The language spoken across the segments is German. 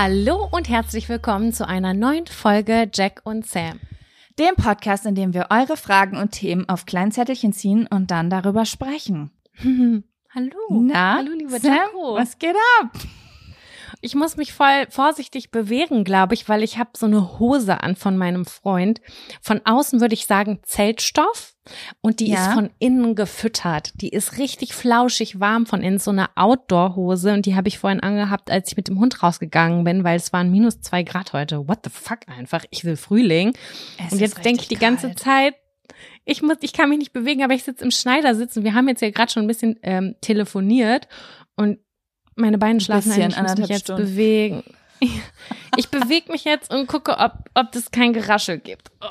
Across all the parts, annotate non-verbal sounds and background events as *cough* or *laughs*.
Hallo und herzlich willkommen zu einer neuen Folge Jack und Sam. Dem Podcast, in dem wir eure Fragen und Themen auf Kleinzettelchen ziehen und dann darüber sprechen. *laughs* Hallo. Na, Hallo, liebe Sam, Jaco. was geht ab? Ich muss mich voll vorsichtig bewegen, glaube ich, weil ich habe so eine Hose an von meinem Freund. Von außen würde ich sagen Zeltstoff und die Ja. ist von innen gefüttert. Die ist richtig flauschig warm von innen, so eine Outdoor-Hose und die habe ich vorhin angehabt, als ich mit dem Hund rausgegangen bin, weil es waren minus zwei Grad heute. What the fuck einfach? Ich will Frühling. Es und jetzt denke ich die ganze kalt. Zeit, ich muss, ich kann mich nicht bewegen, aber ich sitze im Schneidersitz und wir haben jetzt ja gerade schon ein bisschen ähm, telefoniert und meine Beine schlafen ein, ich muss mich jetzt Stunden. bewegen. Ich bewege mich jetzt und gucke, ob, ob das kein Geraschel gibt. Oh.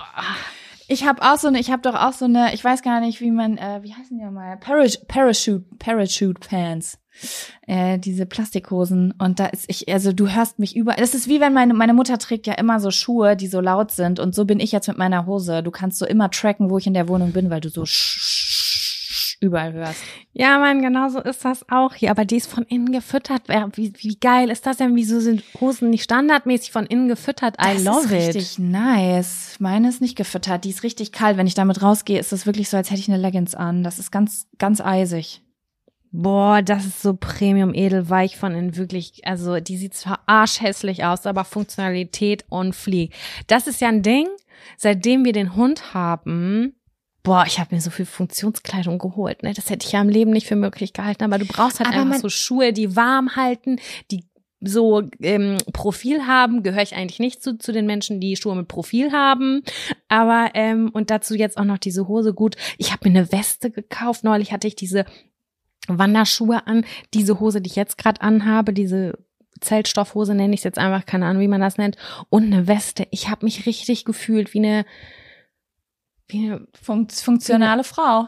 Ich habe auch so eine, ich habe doch auch so eine, ich weiß gar nicht, wie man, äh, wie heißen die nochmal? Parachute, Parachute, Parachute Pants. Äh, diese Plastikhosen. Und da ist ich, also du hörst mich überall. Das ist wie wenn meine, meine Mutter trägt ja immer so Schuhe, die so laut sind. Und so bin ich jetzt mit meiner Hose. Du kannst so immer tracken, wo ich in der Wohnung bin, weil du so sch- überall hörst. Ja, Mann, genau so ist das auch hier. Aber die ist von innen gefüttert. Wie, wie geil ist das denn? Wieso sind Hosen nicht standardmäßig von innen gefüttert? I das love ist it. richtig nice. Meine ist nicht gefüttert. Die ist richtig kalt. Wenn ich damit rausgehe, ist das wirklich so, als hätte ich eine Leggings an. Das ist ganz, ganz eisig. Boah, das ist so Premium edelweich von innen wirklich. Also die sieht zwar arschhässlich aus, aber Funktionalität und Flieg. Das ist ja ein Ding, seitdem wir den Hund haben. Boah, ich habe mir so viel Funktionskleidung geholt. Ne? Das hätte ich ja im Leben nicht für möglich gehalten. Aber du brauchst halt Aber einfach so Schuhe, die warm halten, die so ähm, Profil haben, gehöre ich eigentlich nicht zu, zu den Menschen, die Schuhe mit Profil haben. Aber ähm, und dazu jetzt auch noch diese Hose gut. Ich habe mir eine Weste gekauft. Neulich hatte ich diese Wanderschuhe an. Diese Hose, die ich jetzt gerade anhabe, diese Zeltstoffhose nenne ich es jetzt einfach, keine Ahnung, wie man das nennt. Und eine Weste. Ich habe mich richtig gefühlt wie eine, wie eine Fun funktionale Frau.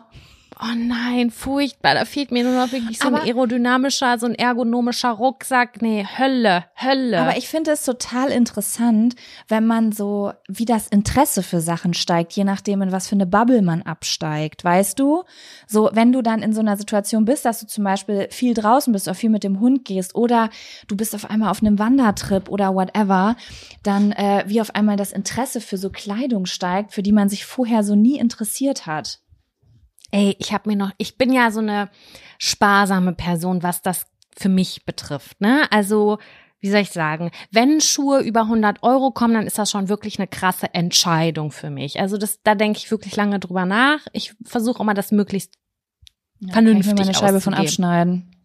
Oh nein, furchtbar. Da fehlt mir nur noch wirklich so Aber- ein aerodynamischer, so ein ergonomischer Rucksack. Nee, Hölle, Hölle. Aber ich finde es total interessant, wenn man so, wie das Interesse für Sachen steigt, je nachdem, in was für eine Bubble man absteigt. Weißt du? So, wenn du dann in so einer Situation bist, dass du zum Beispiel viel draußen bist oder viel mit dem Hund gehst oder du bist auf einmal auf einem Wandertrip oder whatever, dann äh, wie auf einmal das Interesse für so Kleidung steigt, für die man sich vorher so nie interessiert hat. Ey, ich habe mir noch, ich bin ja so eine sparsame Person, was das für mich betrifft, ne? Also, wie soll ich sagen, wenn Schuhe über 100 Euro kommen, dann ist das schon wirklich eine krasse Entscheidung für mich. Also das, da denke ich wirklich lange drüber nach. Ich versuche immer das möglichst Ja, Vernünftig kann ich mir meine Scheibe von abschneiden.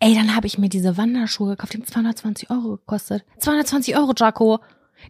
Ey, dann habe ich mir diese Wanderschuhe gekauft, die haben 220 Euro gekostet. 220 Euro, Jaco.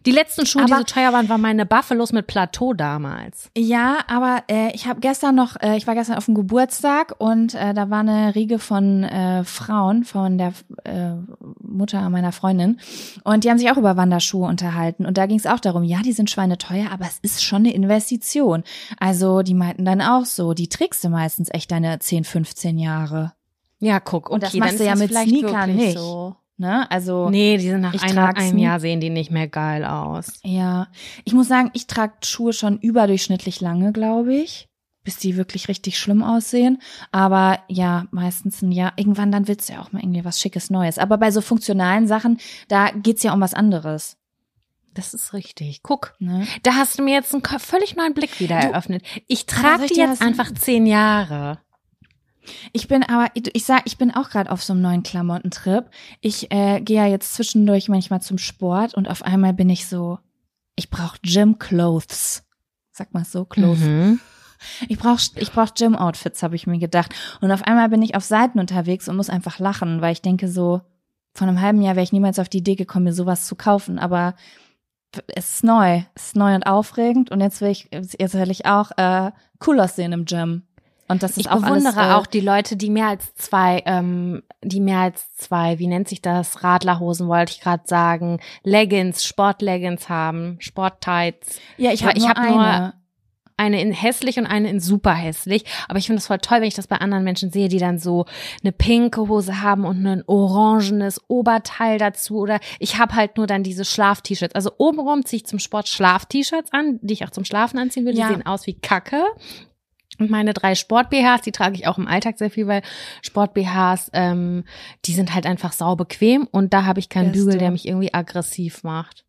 Die letzten Schuhe, Aber- die so teuer waren, waren meine Buffalos mit Plateau damals. Ja, aber äh, ich habe gestern noch, äh, ich war gestern auf dem Geburtstag und äh, da war eine Riege von äh, Frauen von der äh, Mutter meiner Freundin und die haben sich auch über Wanderschuhe unterhalten und da ging es auch darum, ja, die sind schweineteuer, aber es ist schon eine Investition. Also die meinten dann auch so, die trägst du meistens echt deine 10, 15 Jahre. Ja, guck, okay, Und das machst du ja mit Sneakern nicht. So. Ne? Also Nee, die sind nach einer, einem. Jahr sehen die nicht mehr geil aus. Ja, ich muss sagen, ich trage Schuhe schon überdurchschnittlich lange, glaube ich, bis die wirklich richtig schlimm aussehen. Aber ja, meistens ein Jahr. Irgendwann dann willst du ja auch mal irgendwie was Schickes Neues. Aber bei so funktionalen Sachen, da geht's ja um was anderes. Das ist richtig. Guck, Ne? da hast du mir jetzt einen völlig neuen Blick wieder Du- eröffnet. Ich trage die jetzt einfach zehn Jahre. Ich bin aber, ich sag, ich bin auch gerade auf so einem neuen Klamottentrip. Ich äh, gehe ja jetzt zwischendurch manchmal zum Sport und auf einmal bin ich so, ich brauche Gym Clothes. Sag mal so, Clothes. Mhm. Ich brauch ich brauch Gym-Outfits, habe ich mir gedacht. Und auf einmal bin ich auf Seiten unterwegs und muss einfach lachen, weil ich denke so, vor einem halben Jahr wäre ich niemals auf die Idee gekommen, mir sowas zu kaufen. Aber es ist neu, es ist neu und aufregend. Und jetzt will ich, jetzt will ich auch äh, cool aussehen im Gym. Und das ist Ich auch bewundere alles, äh, auch die Leute, die mehr als zwei, ähm, die mehr als zwei, wie nennt sich das, Radlerhosen wollte ich gerade sagen, Leggings, Sportleggings haben, Sporttights. Ja, ich habe nur hab nur- eine. Eine in hässlich und eine in super hässlich. Aber ich finde es voll toll, wenn ich das bei anderen Menschen sehe, die dann so eine pinke Hose haben und ein orangenes Oberteil dazu. Oder ich habe halt nur dann diese Schlaf-T-Shirts. Also obenrum ziehe ich zum Sport Schlaf-T-Shirts an, die ich auch zum Schlafen anziehen würde. Ja. Die sehen aus wie Kacke. Und meine drei Sport-BHs, die trage ich auch im Alltag sehr viel, weil Sport-BHs, ähm, die sind halt einfach sau bequem und da habe ich keinen Beste. Bügel, der mich irgendwie aggressiv macht.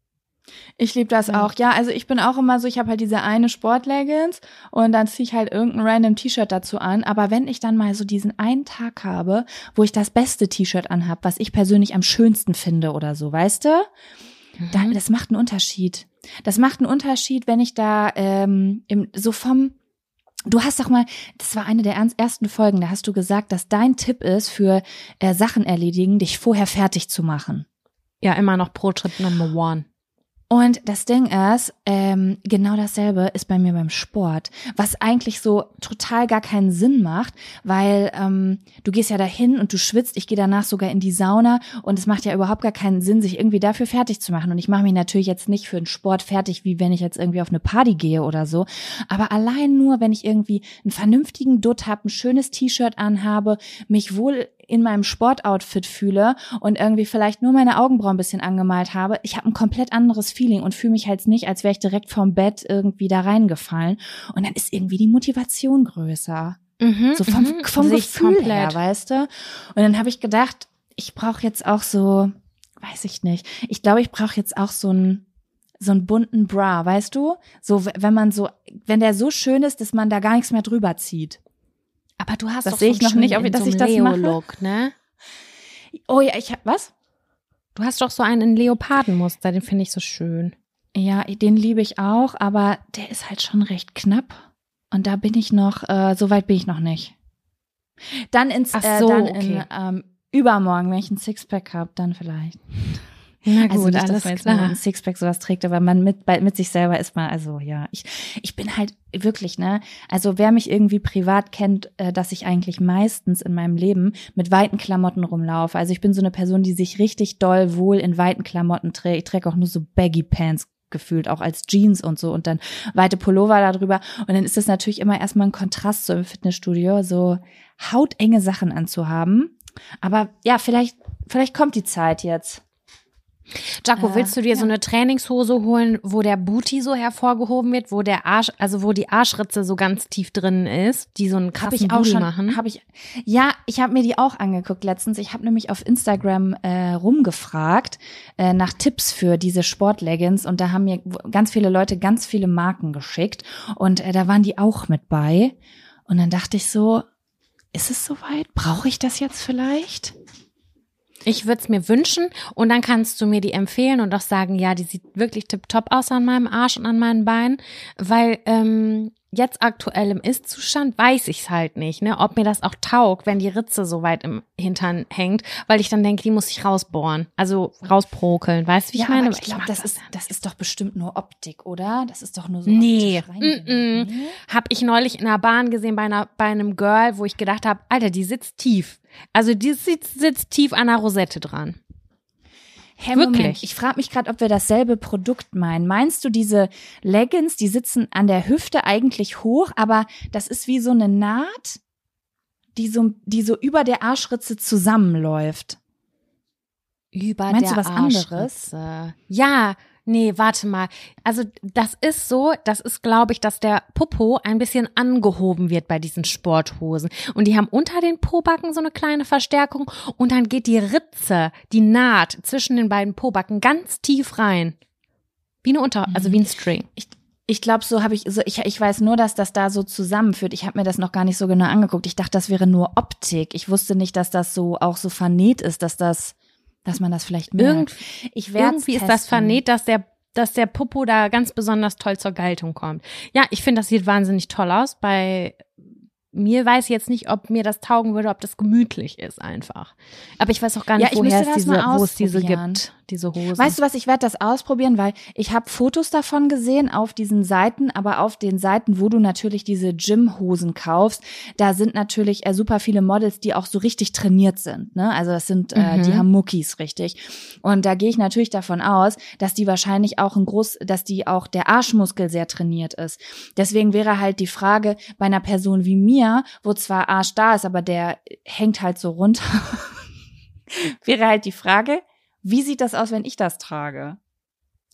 Ich liebe das Ja. auch. Ja, also ich bin auch immer so, ich habe halt diese eine Sportleggings und dann ziehe ich halt irgendein random T-Shirt dazu an. Aber wenn ich dann mal so diesen einen Tag habe, wo ich das beste T-Shirt anhab, was ich persönlich am schönsten finde oder so, weißt du? Da, Mhm. das macht einen Unterschied. Das macht einen Unterschied, wenn ich da ähm, im, so vom Du hast doch mal, das war eine der ersten Folgen, da hast du gesagt, dass dein Tipp ist, für äh, Sachen erledigen, dich vorher fertig zu machen. Ja, immer noch Pro-Trip Number One. Und das Ding ist, ähm, genau dasselbe ist bei mir beim Sport, was eigentlich so total gar keinen Sinn macht, weil ähm, du gehst ja dahin und du schwitzt, ich gehe danach sogar in die Sauna und es macht ja überhaupt gar keinen Sinn, sich irgendwie dafür fertig zu machen. Und ich mache mich natürlich jetzt nicht für einen Sport fertig, wie wenn ich jetzt irgendwie auf eine Party gehe oder so. Aber allein nur, wenn ich irgendwie einen vernünftigen Dutt habe, ein schönes T-Shirt anhabe, mich wohl in meinem Sportoutfit fühle und irgendwie vielleicht nur meine Augenbrauen ein bisschen angemalt habe, ich habe ein komplett anderes Feeling und fühle mich halt nicht, als wäre ich direkt vom Bett irgendwie da reingefallen. Und dann ist irgendwie die Motivation größer. Mhm, So vom, mhm. vom Gefühl her, weißt du? Und dann habe ich gedacht, ich brauche jetzt auch so, weiß ich nicht, ich glaube, ich brauche jetzt auch so ein so einen bunten Bra, weißt du? So, wenn man so, wenn der so schön ist, dass man da gar nichts mehr drüber zieht. Aber du hast Das doch sehe so ich noch einen nicht, ob dass so ich das mache. Leo-Look, ne? Oh ja, ich hab, was? Du hast doch so einen in Leopardenmuster, den finde ich so schön. Ja, den liebe ich auch, aber der ist halt schon recht knapp. Und da bin ich noch, äh, so weit bin ich noch nicht. Dann ins, Ach äh, so, dann okay. in, ähm, übermorgen, wenn ich ein Sixpack habe, dann vielleicht. Na Also nicht, dass man jetzt nur ein Sixpack sowas trägt, aber man mit, bei, mit sich selber ist man, also ja, ich, ich bin halt wirklich, ne, also wer mich irgendwie privat kennt, äh, dass ich eigentlich meistens in meinem Leben mit weiten Klamotten rumlaufe. Also ich bin so eine Person, die sich richtig doll wohl in weiten Klamotten trägt. Ich trage auch nur so Baggy Pants gefühlt, auch als Jeans und so und dann weite Pullover darüber. Und dann ist es natürlich immer erstmal ein Kontrast so im Fitnessstudio, so hautenge Sachen anzuhaben. Aber ja, vielleicht, vielleicht kommt die Zeit jetzt. Jaco, Äh, willst du dir ja. so eine Trainingshose holen, wo der Booty so hervorgehoben wird, wo der Arsch, also wo die Arschritze so ganz tief drin ist, die so einen krassen Habe ich auch Booty schon. machen? Hab ich, ja, ich habe mir die auch angeguckt letztens. Ich habe nämlich auf Instagram äh, rumgefragt äh, nach Tipps für diese Sportleggings und da haben mir ganz viele Leute ganz viele Marken geschickt und äh, da waren die auch mit bei. Und dann dachte ich so, ist es soweit? Brauche ich das jetzt vielleicht? Ich würde es mir wünschen und dann kannst du mir die empfehlen und auch sagen, ja, die sieht wirklich tipptopp aus an meinem Arsch und an meinen Beinen, weil ähm, jetzt aktuell im Ist-Zustand weiß ich es halt nicht, ne, ob mir das auch taugt, wenn die Ritze so weit im Hintern hängt, weil ich dann denke, die muss ich rausbohren, also rausprokeln, weißt du, wie ja, ich meine? Aber ich glaube, das ist, das ist doch bestimmt nur Optik, oder? Das ist doch nur so. Nee, mm -mm. reingenäht, ne? Hab ich neulich in der Bahn gesehen bei, einer, bei einem Girl, wo ich gedacht habe, Alter, die sitzt tief. Also die sitzt, sitzt tief an der Rosette dran. Hey, Wirklich? Moment, ich frage mich gerade, ob wir dasselbe Produkt meinen. Meinst du diese Leggings, die sitzen an der Hüfte eigentlich hoch, aber das ist wie so eine Naht, die so, die so über der Arschritze zusammenläuft? Über Meinst der du was anderes? Ja, nee, warte mal. Also das ist so, das ist, glaube ich, dass der Popo ein bisschen angehoben wird bei diesen Sporthosen. Und die haben unter den Pobacken so eine kleine Verstärkung und dann geht die Ritze, die Naht zwischen den beiden Pobacken ganz tief rein. Wie eine Unter, also wie ein String. Ich glaube, so habe ich, so ich, ich weiß nur, dass das da so zusammenführt. Ich habe mir das noch gar nicht so genau angeguckt. Ich dachte, das wäre nur Optik. Ich wusste nicht, dass das so auch so vernäht ist, dass das, dass man das vielleicht merkt. Irgend, ich irgendwie ist das testen. vernäht, dass der dass der Popo da ganz besonders toll zur Geltung kommt. Ja, ich finde, das sieht wahnsinnig toll aus. Bei mir weiß jetzt nicht, ob mir das taugen würde, ob das gemütlich ist einfach. Aber ich weiß auch gar Ja, nicht, ich woher es diese, wo es diese gibt, diese Hose. Weißt du was, ich werde das ausprobieren, weil ich habe Fotos davon gesehen auf diesen Seiten, aber auf den Seiten, wo du natürlich diese Gymhosen kaufst, da sind natürlich äh, super viele Models, die auch so richtig trainiert sind. Ne? Also das sind, äh, Mhm. die haben Muckis, richtig. Und da gehe ich natürlich davon aus, dass die wahrscheinlich auch ein groß, dass die auch der Arschmuskel sehr trainiert ist. Deswegen wäre halt die Frage bei einer Person wie mir, wo zwar Arsch da ist, aber der hängt halt so runter, *laughs* wäre halt die Frage, wie sieht das aus, wenn ich das trage?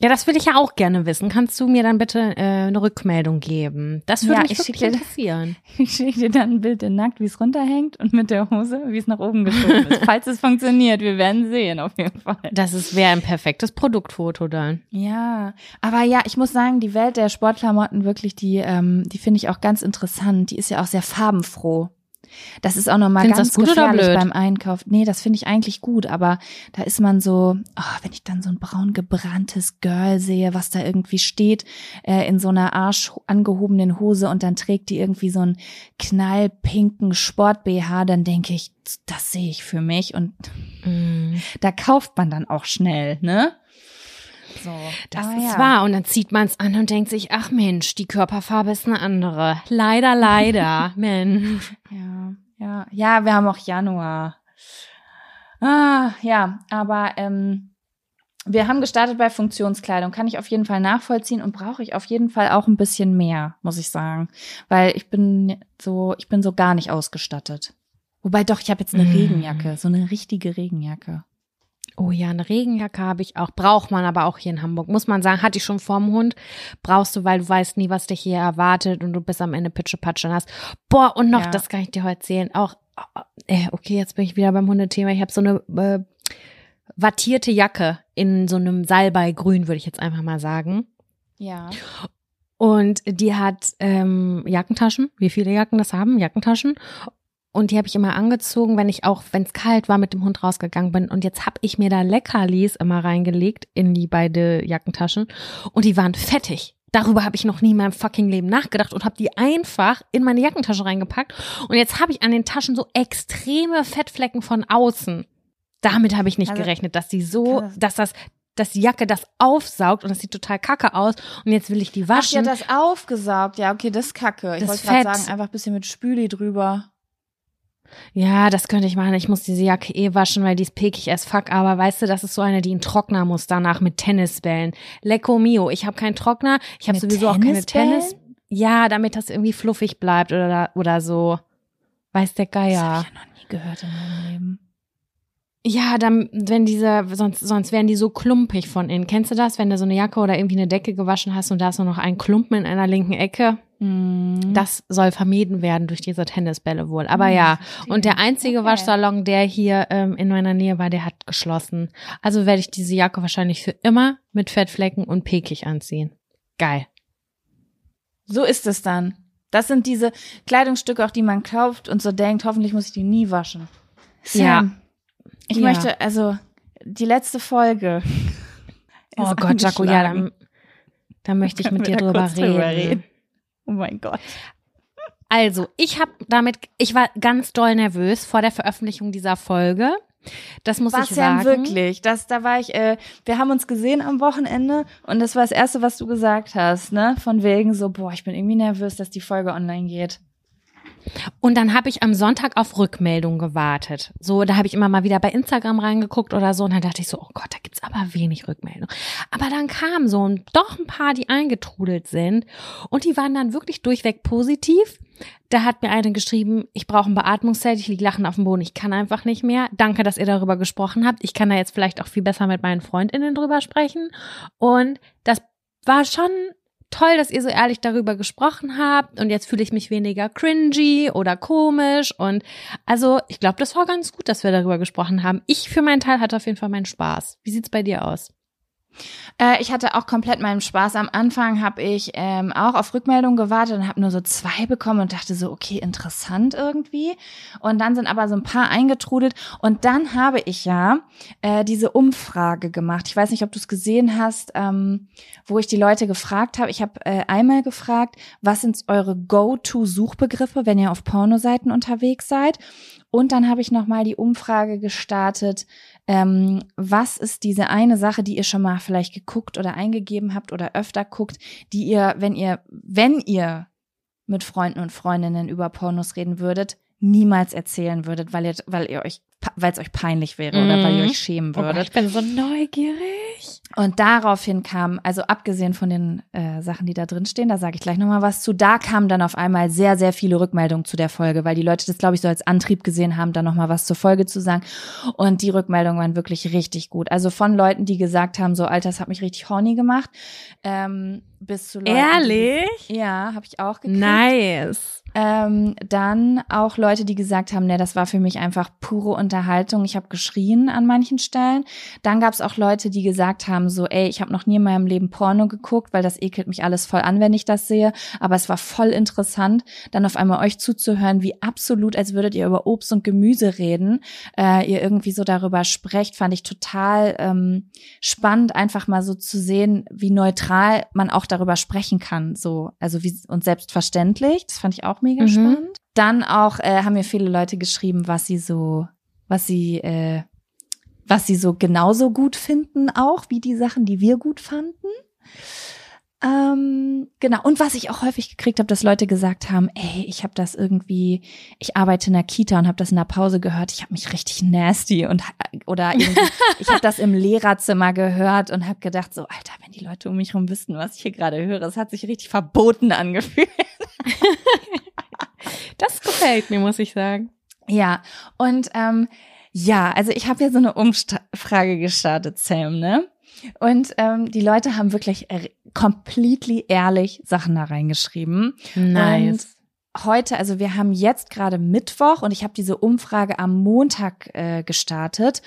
Ja, das will ich ja auch gerne wissen. Kannst du mir dann bitte äh, eine Rückmeldung geben? Das würde Ja, mich ich wirklich schick dir- interessieren. *laughs* Ich schicke dir dann ein Bild in nackt, wie es runterhängt und mit der Hose, wie es nach oben geschoben ist. *laughs* Falls es funktioniert, wir werden sehen, auf jeden Fall. Das ist wäre ein perfektes Produktfoto dann. Ja, aber ja, ich muss sagen, die Welt der Sportklamotten wirklich, die, ähm, die finde ich auch ganz interessant. Die ist ja auch sehr farbenfroh. Das ist auch nochmal Findest ganz gut gefährlich beim Einkauf. Nee, das finde ich eigentlich gut, aber da ist man so, oh, wenn ich dann so ein braun gebranntes Girl sehe, was da irgendwie steht, äh, in so einer arsch angehobenen Hose und dann trägt die irgendwie so einen knallpinken Sport-BH, dann denke ich, das sehe ich für mich und Mm. da kauft man dann auch schnell, ne? So, Das aber ist ja. wahr. Und dann zieht man es an und denkt sich, ach Mensch, die Körperfarbe ist eine andere. Leider, leider. *laughs* Mensch. Ja, ja, ja, wir haben auch Januar. Ah, ja, aber ähm, wir haben gestartet bei Funktionskleidung. Kann ich auf jeden Fall nachvollziehen und brauche ich auf jeden Fall auch ein bisschen mehr, muss ich sagen, weil ich bin so, ich bin so gar nicht ausgestattet. Wobei doch, ich habe jetzt eine Mm. Regenjacke, so eine richtige Regenjacke. Oh ja, eine Regenjacke habe ich auch. Braucht man aber auch hier in Hamburg. Muss man sagen, hatte ich schon vorm Hund. Brauchst du, weil du weißt nie, was dich hier erwartet und du bist am Ende Pitschepatsche nass. Boah, und noch, Ja. das kann ich dir heute erzählen. Auch, äh, okay, jetzt bin ich wieder beim Hundethema. Ich habe so eine äh, wattierte Jacke in so einem Salbeigrün, würde ich jetzt einfach mal sagen. Ja. Und die hat ähm, Jackentaschen, wie viele Jacken das haben, Jackentaschen. Und die habe ich immer angezogen, wenn ich auch, wenn es kalt war, mit dem Hund rausgegangen bin. Und jetzt habe ich mir da Leckerlis immer reingelegt in die beide Jackentaschen. Und die waren fettig. Darüber habe ich noch nie in meinem fucking Leben nachgedacht und habe die einfach in meine Jackentasche reingepackt. Und jetzt habe ich an den Taschen so extreme Fettflecken von außen. Damit habe ich nicht Also, gerechnet, dass die so, dass das, dass die Jacke das aufsaugt und das sieht total kacke aus. Und jetzt will ich die Ach, die waschen. hat das aufgesaugt. Ja, okay, das ist kacke. Ich wollte gerade sagen, einfach ein bisschen mit Spüli drüber. Ja, das könnte ich machen. Ich muss diese Jacke eh waschen, weil die ist pekig as fuck. Aber weißt du, das ist so eine, die in Trockner muss danach mit Tennisbällen. Lecco mio. Ich habe keinen Trockner. Ich habe sowieso auch keine? Tennis. Ja, damit das irgendwie fluffig bleibt oder, oder so. Weiß der Das Geier. habe ich ja noch nie gehört in meinem Leben. Ja, dann, wenn diese, sonst, sonst wären die so klumpig von innen. Kennst du das, wenn du so eine Jacke oder irgendwie eine Decke gewaschen hast und da ist nur noch ein Klumpen in einer linken Ecke? Mhm. Das soll vermieden werden durch diese Tennisbälle wohl. Aber Hm, ja, und der einzige Okay. Waschsalon, der hier ähm, in meiner Nähe war, der hat geschlossen. Also werde ich diese Jacke wahrscheinlich für immer mit Fettflecken und pekig anziehen. Geil. So ist es dann. Das sind diese Kleidungsstücke, auch die man kauft und so denkt, hoffentlich muss ich die nie waschen. Sam, Ja. ich Ja. möchte, also die letzte Folge. Oh Gott, Jaco, ja, dann, dann möchte ich mit dir da drüber kurz drüber reden. Reden? mein Gott. Also, ich habe damit, ich war ganz doll nervös vor der Veröffentlichung dieser Folge. Das muss Was ich sagen. ja wirklich. Das, da war ich, äh, wir haben uns gesehen am Wochenende und das war das Erste, was du gesagt hast, ne? Von wegen so, boah, ich bin irgendwie nervös, dass die Folge online geht. Und dann habe ich am Sonntag auf Rückmeldung gewartet. So, da habe ich immer mal wieder bei Instagram reingeguckt oder so und dann dachte ich so, oh Gott, da gibt's aber wenig Rückmeldung. Aber dann kamen so ein, doch ein paar, die eingetrudelt sind und die waren dann wirklich durchweg positiv. Da hat mir eine geschrieben, ich brauche ein Beatmungszelt, ich liege lachen auf dem Boden, ich kann einfach nicht mehr. Danke, dass ihr darüber gesprochen habt. Ich kann da jetzt vielleicht auch viel besser mit meinen Freundinnen drüber sprechen. Und das war schon toll, dass ihr so ehrlich darüber gesprochen habt und jetzt fühle ich mich weniger cringy oder komisch und also ich glaube, das war ganz gut, dass wir darüber gesprochen haben. Ich für meinen Teil hatte auf jeden Fall meinen Spaß. Wie sieht's bei dir aus? Äh, ich hatte auch komplett meinen Spaß. Am Anfang habe ich ähm, auch auf Rückmeldungen gewartet und habe nur so zwei bekommen und dachte so, okay, interessant irgendwie. Und dann sind aber so ein paar eingetrudelt. Und dann habe ich ja äh, diese Umfrage gemacht. Ich weiß nicht, ob du es gesehen hast, ähm, wo ich die Leute gefragt habe. Ich habe äh, einmal gefragt, was sind eure Go-to-Suchbegriffe, wenn ihr auf Pornoseiten unterwegs seid? Und dann habe ich nochmal die Umfrage gestartet, ähm, was ist diese eine Sache, die ihr schon mal vielleicht geguckt oder eingegeben habt oder öfter guckt, die ihr, wenn ihr, wenn ihr mit Freunden und Freundinnen über Pornos reden würdet, niemals erzählen würdet, weil ihr, weil ihr euch, weil es euch peinlich wäre mm. oder weil ihr mhm. euch schämen würdet. Oh Gott, ich bin so neugierig. Und daraufhin kam, also abgesehen von den äh, Sachen, die da drin stehen, da sage ich gleich nochmal was zu, da kamen dann auf einmal sehr, sehr viele Rückmeldungen zu der Folge, weil die Leute das, glaube ich, so als Antrieb gesehen haben, da nochmal was zur Folge zu sagen. Und die Rückmeldungen waren wirklich richtig gut. Also von Leuten, die gesagt haben, so, Alter, das hat mich richtig horny gemacht, ähm, bis zu Leuten. Ehrlich? Die, ja, habe ich auch gekriegt. Nice. Ähm, dann auch Leute, die gesagt haben, ne, das war für mich einfach pure Unterhaltung. Ich habe geschrien an manchen Stellen. Dann gab es auch Leute, die gesagt haben, so, ey, ich habe noch nie in meinem Leben Porno geguckt, weil das ekelt mich alles voll an, wenn ich das sehe. Aber es war voll interessant, dann auf einmal euch zuzuhören, wie absolut, als würdet ihr über Obst und Gemüse reden, äh, ihr irgendwie so darüber sprecht, fand ich total ähm, spannend, einfach mal so zu sehen, wie neutral man auch darüber sprechen kann, so, also wie und selbstverständlich. Das fand ich auch mega mhm. spannend. Dann auch äh, haben mir viele Leute geschrieben, was sie so, was sie, äh, was sie so genauso gut finden, auch wie die Sachen, die wir gut fanden. Ähm, genau. Und was ich auch häufig gekriegt habe, dass Leute gesagt haben, ey, ich habe das irgendwie, ich arbeite in der Kita und habe das in der Pause gehört, ich habe mich richtig nasty und oder *laughs* ich habe das im Lehrerzimmer gehört und habe gedacht, so, Alter, wenn die Leute um mich herum wüssten, was ich hier gerade höre, es hat sich richtig verboten angefühlt. *laughs* das gefällt mir, muss ich sagen. Ja, und ähm, ja, also ich habe ja so eine Umfrage gestartet, Sam, ne? Und ähm, die Leute haben wirklich completely ehrlich Sachen da reingeschrieben. Nice. Und heute, also wir haben jetzt gerade Mittwoch und ich habe diese Umfrage am Montag äh, gestartet.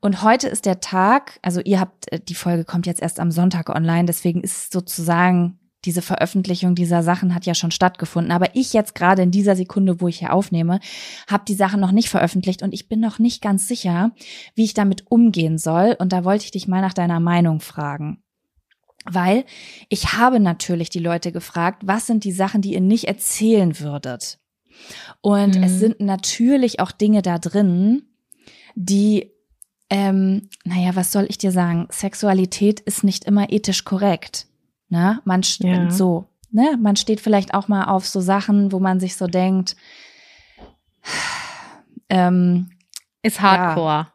Und heute ist der Tag, also ihr habt, äh, die Folge kommt jetzt erst am Sonntag online, deswegen ist sozusagen diese Veröffentlichung dieser Sachen hat ja schon stattgefunden. Aber ich jetzt gerade in dieser Sekunde, wo ich hier aufnehme, habe die Sachen noch nicht veröffentlicht und ich bin noch nicht ganz sicher, wie ich damit umgehen soll. Und da wollte ich dich mal nach deiner Meinung fragen. Weil ich habe natürlich die Leute gefragt, was sind die Sachen, die ihr nicht erzählen würdet? Und mhm. es sind natürlich auch Dinge da drin, die, ähm, naja, was soll ich dir sagen? Sexualität ist nicht immer ethisch korrekt. Ne? Man ja. so, ne? Man steht vielleicht auch mal auf so Sachen, wo man sich so denkt, ähm, ist Hardcore. Ja,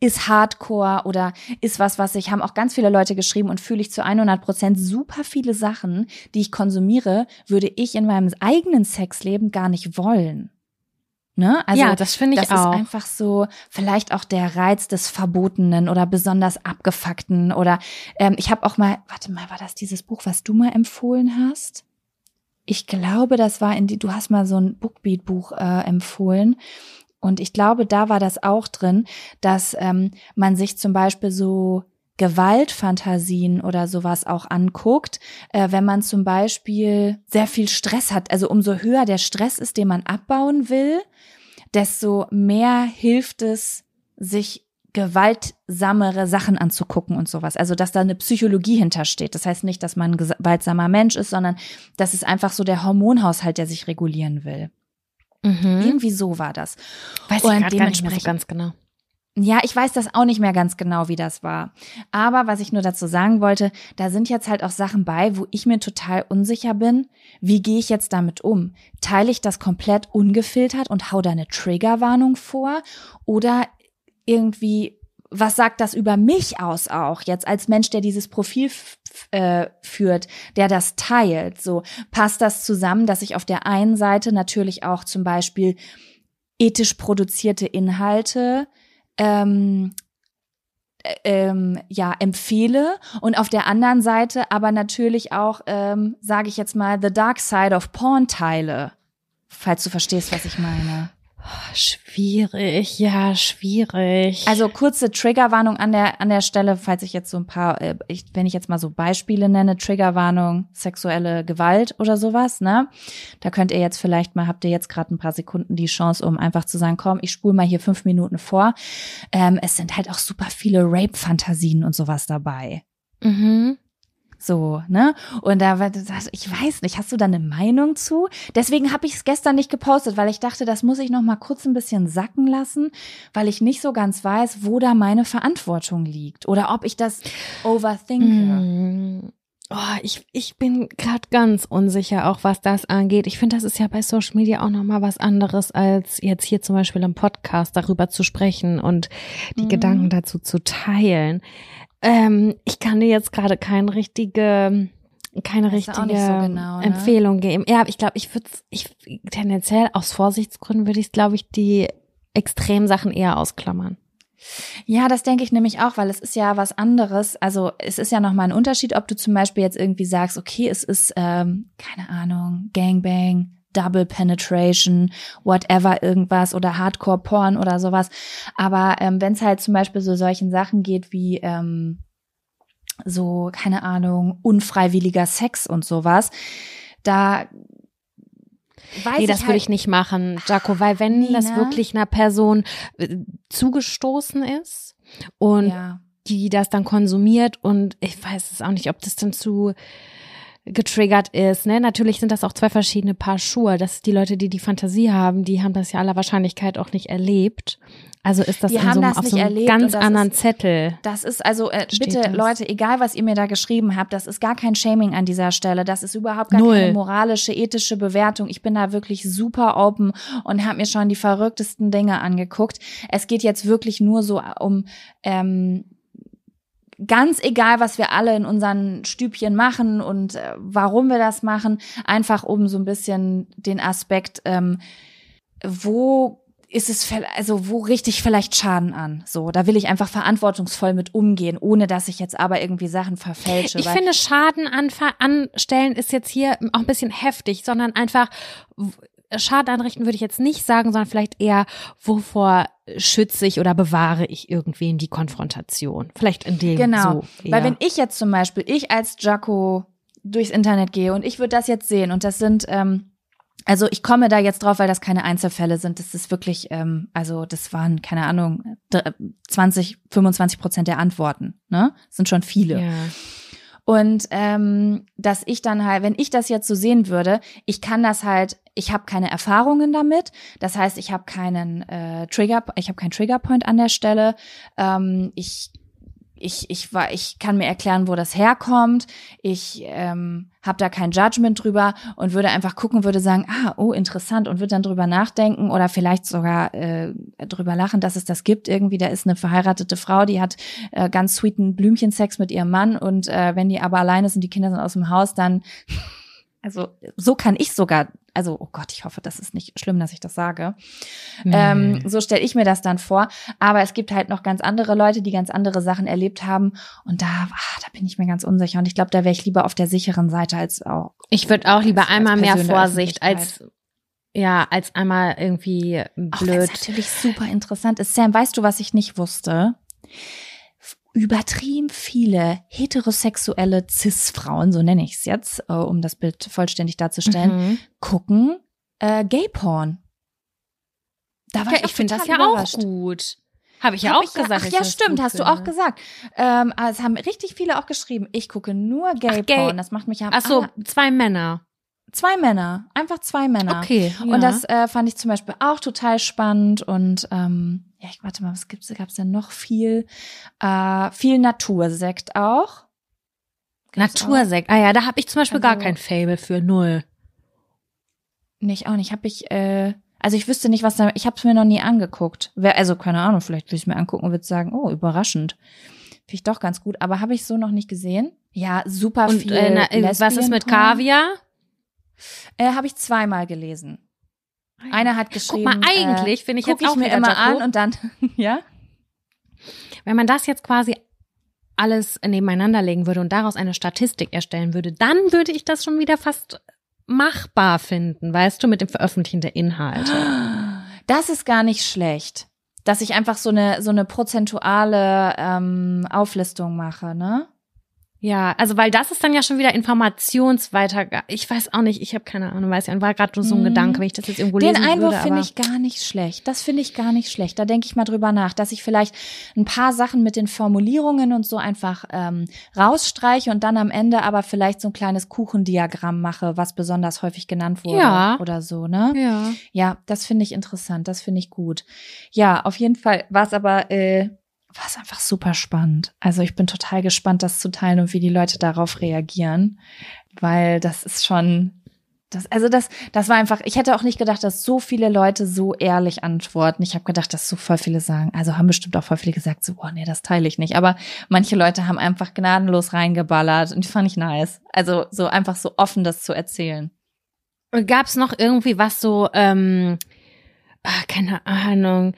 ist Hardcore oder ist was, was ich, haben auch ganz viele Leute geschrieben und fühle ich zu 100 Prozent super viele Sachen, die ich konsumiere, würde ich in meinem eigenen Sexleben gar nicht wollen. Ne? Also ja, das finde ich das auch. Das ist einfach so, vielleicht auch der Reiz des Verbotenen oder besonders abgefuckten oder ähm, ich habe auch mal, warte mal, war das dieses Buch, was du mal empfohlen hast? Ich glaube, das war in die, du hast mal so ein Bookbeat-Buch äh, empfohlen. Und ich glaube, da war das auch drin, dass ähm, man sich zum Beispiel so Gewaltfantasien oder sowas auch anguckt, äh, wenn man zum Beispiel sehr viel Stress hat. Also umso höher der Stress ist, den man abbauen will, desto mehr hilft es, sich gewaltsamere Sachen anzugucken und sowas. Also, dass da eine Psychologie hintersteht. Das heißt nicht, dass man ein gewaltsamer Mensch ist, sondern das ist einfach so der Hormonhaushalt, der sich regulieren will. Mhm. Irgendwie so war das. Weiß Und ich gerade gar nicht mehr so ganz genau. Ja, ich weiß das auch nicht mehr ganz genau, wie das war. Aber was ich nur dazu sagen wollte, da sind jetzt halt auch Sachen bei, wo ich mir total unsicher bin. Wie gehe ich jetzt damit um? Teile ich das komplett ungefiltert und hau da eine Triggerwarnung vor? Oder irgendwie, was sagt das über mich aus auch jetzt als Mensch, der dieses Profil äh, führt, der das teilt? So passt das zusammen, dass ich auf der einen Seite natürlich auch zum Beispiel ethisch produzierte Inhalte ähm, äh, ähm, ja empfehle. Und auf der anderen Seite aber natürlich auch ähm, sage ich jetzt mal the dark side of porn teile falls du verstehst was ich meine Schwierig, ja, schwierig. also kurze Triggerwarnung an der an der Stelle falls ich jetzt so ein paar äh, ich, wenn ich jetzt mal so Beispiele nenne Triggerwarnung sexuelle Gewalt oder sowas ne da könnt ihr jetzt vielleicht mal habt ihr jetzt gerade ein paar Sekunden die Chance um einfach zu sagen komm ich spule mal hier fünf Minuten vor ähm, es sind halt auch super viele Rape-Fantasien und sowas dabei mhm. So, ne? Und da war das, ich weiß nicht, hast du da eine Meinung zu? Deswegen habe ich es gestern nicht gepostet, weil ich dachte, das muss ich noch mal kurz ein bisschen sacken lassen, weil ich nicht so ganz weiß, wo da meine Verantwortung liegt oder ob ich das overthinke. Mm. Oh, ich, ich bin gerade ganz unsicher, auch was das angeht. Ich finde, das ist ja bei Social Media auch nochmal was anderes, als jetzt hier zum Beispiel im Podcast darüber zu sprechen und die Mhm. Gedanken dazu zu teilen. Ähm, ich kann dir jetzt gerade keine richtige, keine richtige so genau, ne? Empfehlung geben. Ja, aber ich glaube, ich würde ich tendenziell aus Vorsichtsgründen würde ich, glaube ich, die Extremsachen eher ausklammern. Ja, das denke ich nämlich auch, weil es ist ja was anderes. Also es ist ja nochmal ein Unterschied, ob du zum Beispiel jetzt irgendwie sagst, okay, es ist, ähm, keine Ahnung, Gangbang, Double Penetration, whatever, irgendwas oder Hardcore-Porn oder sowas. Aber ähm, wenn es halt zum Beispiel so solchen Sachen geht wie ähm, so, keine Ahnung, unfreiwilliger Sex und sowas, da weiß nee, das ich würde halt, ich nicht machen, Jaco, weil wenn Nee, das wirklich einer Person äh, zugestoßen ist und ja. die das dann konsumiert und ich weiß es auch nicht, ob das dann zu getriggert ist. Ne? Natürlich sind das auch zwei verschiedene Paar Schuhe. Das die Leute, die die Fantasie haben, die haben das ja aller Wahrscheinlichkeit auch nicht erlebt. Also ist das Die haben so, das nicht so erlebt ganz anderen ist- Zettel. Das ist also, äh, bitte das. Leute, egal was ihr mir da geschrieben habt, das ist gar kein Shaming an dieser Stelle. Das ist überhaupt gar Null. keine moralische, ethische Bewertung. Ich bin da wirklich super open und habe mir schon die verrücktesten Dinge angeguckt. Es geht jetzt wirklich nur so um ähm, ganz egal, was wir alle in unseren Stübchen machen und äh, warum wir das machen, einfach um so ein bisschen den Aspekt, ähm, wo ist es, also wo richte ich vielleicht Schaden an? So, da will ich einfach verantwortungsvoll mit umgehen, ohne dass ich jetzt aber irgendwie Sachen verfälsche. Ich finde, Schaden anfa- anstellen ist jetzt hier auch ein bisschen heftig, sondern einfach Schaden anrichten würde ich jetzt nicht sagen, sondern vielleicht eher, wovor schütze ich oder bewahre ich irgendwen die Konfrontation? Vielleicht in dem Genau, so. weil wenn ich jetzt zum Beispiel, ich als Jaco durchs Internet gehe und ich würde das jetzt sehen und das sind, ähm, also ich komme da jetzt drauf, weil das keine Einzelfälle sind. Das ist wirklich, ähm, also das waren, keine Ahnung, dr- 20, 25 Prozent der Antworten. Ne? Das sind schon viele. ja. Und ähm, dass ich dann halt, wenn ich das jetzt so sehen würde, ich kann das halt, ich habe keine Erfahrungen damit. Das heißt, ich habe keinen äh, Trigger, ich habe keinen Triggerpoint an der Stelle. Ähm, ich ich, ich, war, ich kann mir erklären, wo das herkommt. Ich ähm, habe da kein Judgment drüber und würde einfach gucken, würde sagen, ah, oh, interessant und würde dann drüber nachdenken oder vielleicht sogar äh, drüber lachen, dass es das gibt. Irgendwie, da ist eine verheiratete Frau, die hat äh, ganz sweeten Blümchensex mit ihrem Mann und äh, wenn die aber alleine sind, die Kinder sind aus dem Haus, dann also so kann ich sogar, also oh Gott, ich hoffe, das ist nicht schlimm, dass ich das sage. Ähm, so stelle ich mir das dann vor. Aber es gibt halt noch ganz andere Leute, die ganz andere Sachen erlebt haben. Und da, ah, da bin ich mir ganz unsicher. Und ich glaube, da wäre ich lieber auf der sicheren Seite als auch. Ich würde auch lieber als- als einmal mehr Person der Vorsicht als ja, als einmal irgendwie Auch blöd. natürlich super interessant ist. Sam, weißt du, was ich nicht wusste? Übertrieben viele heterosexuelle Cis-Frauen, so nenne ich es jetzt, äh, um das Bild vollständig darzustellen, Mhm. gucken äh, Gay-Porn. Da war Ja, ich, ich finde das ja überrascht. auch gut. Habe ich ja Hab auch ich gesagt. Ach dass ich ja, stimmt, hast du finde. auch gesagt. Ähm, aber es haben richtig viele auch geschrieben. Ich gucke nur Gay Ach, gay. Porn. Das macht mich am Ach so, zwei Männer. zwei Männer, einfach zwei Männer. Okay. ja. Und das äh, fand ich zum Beispiel auch total spannend und ähm, ja, ich warte mal, was gibt's? Gab's denn noch viel? Äh, viel Natursekt auch. Auch? Natursekt. Ah ja, da habe ich zum Beispiel gar Also- kein Fable für null. Nicht auch nicht. Hab ich, äh, also ich wüsste nicht, was da. Ich habe es mir noch nie angeguckt. Wer, also keine Ahnung, vielleicht will ich mir angucken und würde sagen, oh, überraschend. Finde ich doch ganz gut. Aber habe ich so noch nicht gesehen. Ja, super Und viel. äh, na, äh, was ist mit. Kaviar? Äh, habe ich zweimal gelesen. Einer hat geschrieben. Guck mal, eigentlich finde ich jetzt ich auch mir immer an und dann, *laughs* ja. wenn man das jetzt quasi alles nebeneinander legen würde und daraus eine Statistik erstellen würde, dann würde ich das schon wieder fast machbar finden, weißt du, mit dem Veröffentlichen der Inhalte. *gasps* Das ist gar nicht schlecht, dass ich einfach so eine so eine prozentuale ähm, Auflistung mache, ne? Ja, also weil das ist dann ja schon wieder Informationsweiter. Ich weiß auch nicht, ich habe keine Ahnung, weiß ja, war gerade nur so ein Mhm. Gedanke, wenn ich das jetzt irgendwo Den lesen Einwurf würde. finde ich gar nicht schlecht. Das finde ich gar nicht schlecht. Da denke ich mal drüber nach, dass ich vielleicht ein paar Sachen mit den Formulierungen und so einfach ähm, rausstreiche und dann am Ende aber vielleicht so ein kleines Kuchendiagramm mache, was besonders häufig genannt wurde Ja. oder so, ne? Ja. Ja, das finde ich interessant, das finde ich gut. Ja, auf jeden Fall war es aber äh, war es einfach super spannend. Also ich bin total gespannt, das zu teilen und wie die Leute darauf reagieren, weil das ist schon das, also das, das war einfach, ich hätte auch nicht gedacht, dass so viele Leute so ehrlich antworten. Ich habe gedacht, dass so voll viele sagen, also haben bestimmt auch voll viele gesagt, so, boah, nee, das teile ich nicht. Aber manche Leute haben einfach gnadenlos reingeballert und die fand ich nice. Also so einfach so offen das zu erzählen. Gab es noch irgendwie was so, ähm, ah, keine Ahnung,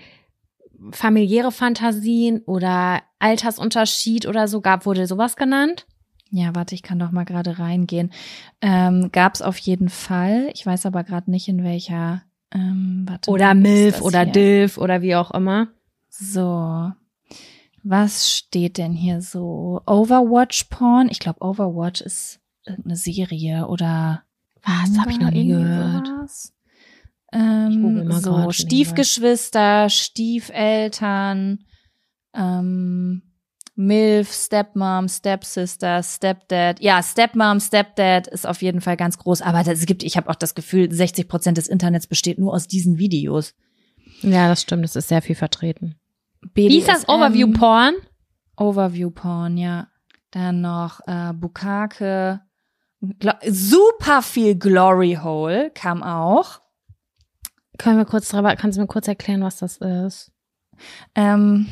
familiäre Fantasien oder Altersunterschied oder so gab, wurde sowas genannt? Ja, warte, ich kann doch mal gerade reingehen. Ähm, Gab's auf jeden Fall. Ich weiß aber gerade nicht, in welcher. Ähm, warte Oder Milf oder hier? Dilf oder wie auch immer. So. Was steht denn hier so? Overwatch Porn? Ich glaube, Overwatch ist irgendeine Serie oder. Was? Hab ich noch nie gehört. sowas. Ähm, so, Stiefgeschwister, Stiefeltern, ähm, MILF, Stepmom, Stepsister, Stepdad. Ja, Stepmom, Stepdad ist auf jeden Fall ganz groß. Aber es gibt, ich habe auch das Gefühl, 60 Prozent des Internets besteht nur aus diesen Videos. Ja, das stimmt, das ist sehr viel vertreten. BDSM, Wie ist das Overview Porn? Overview Porn, ja. Dann noch äh, Bukake. Glo super viel Glory Hole kam auch. Können wir kurz drüber, kannst du mir kurz erklären, was das ist? Ähm,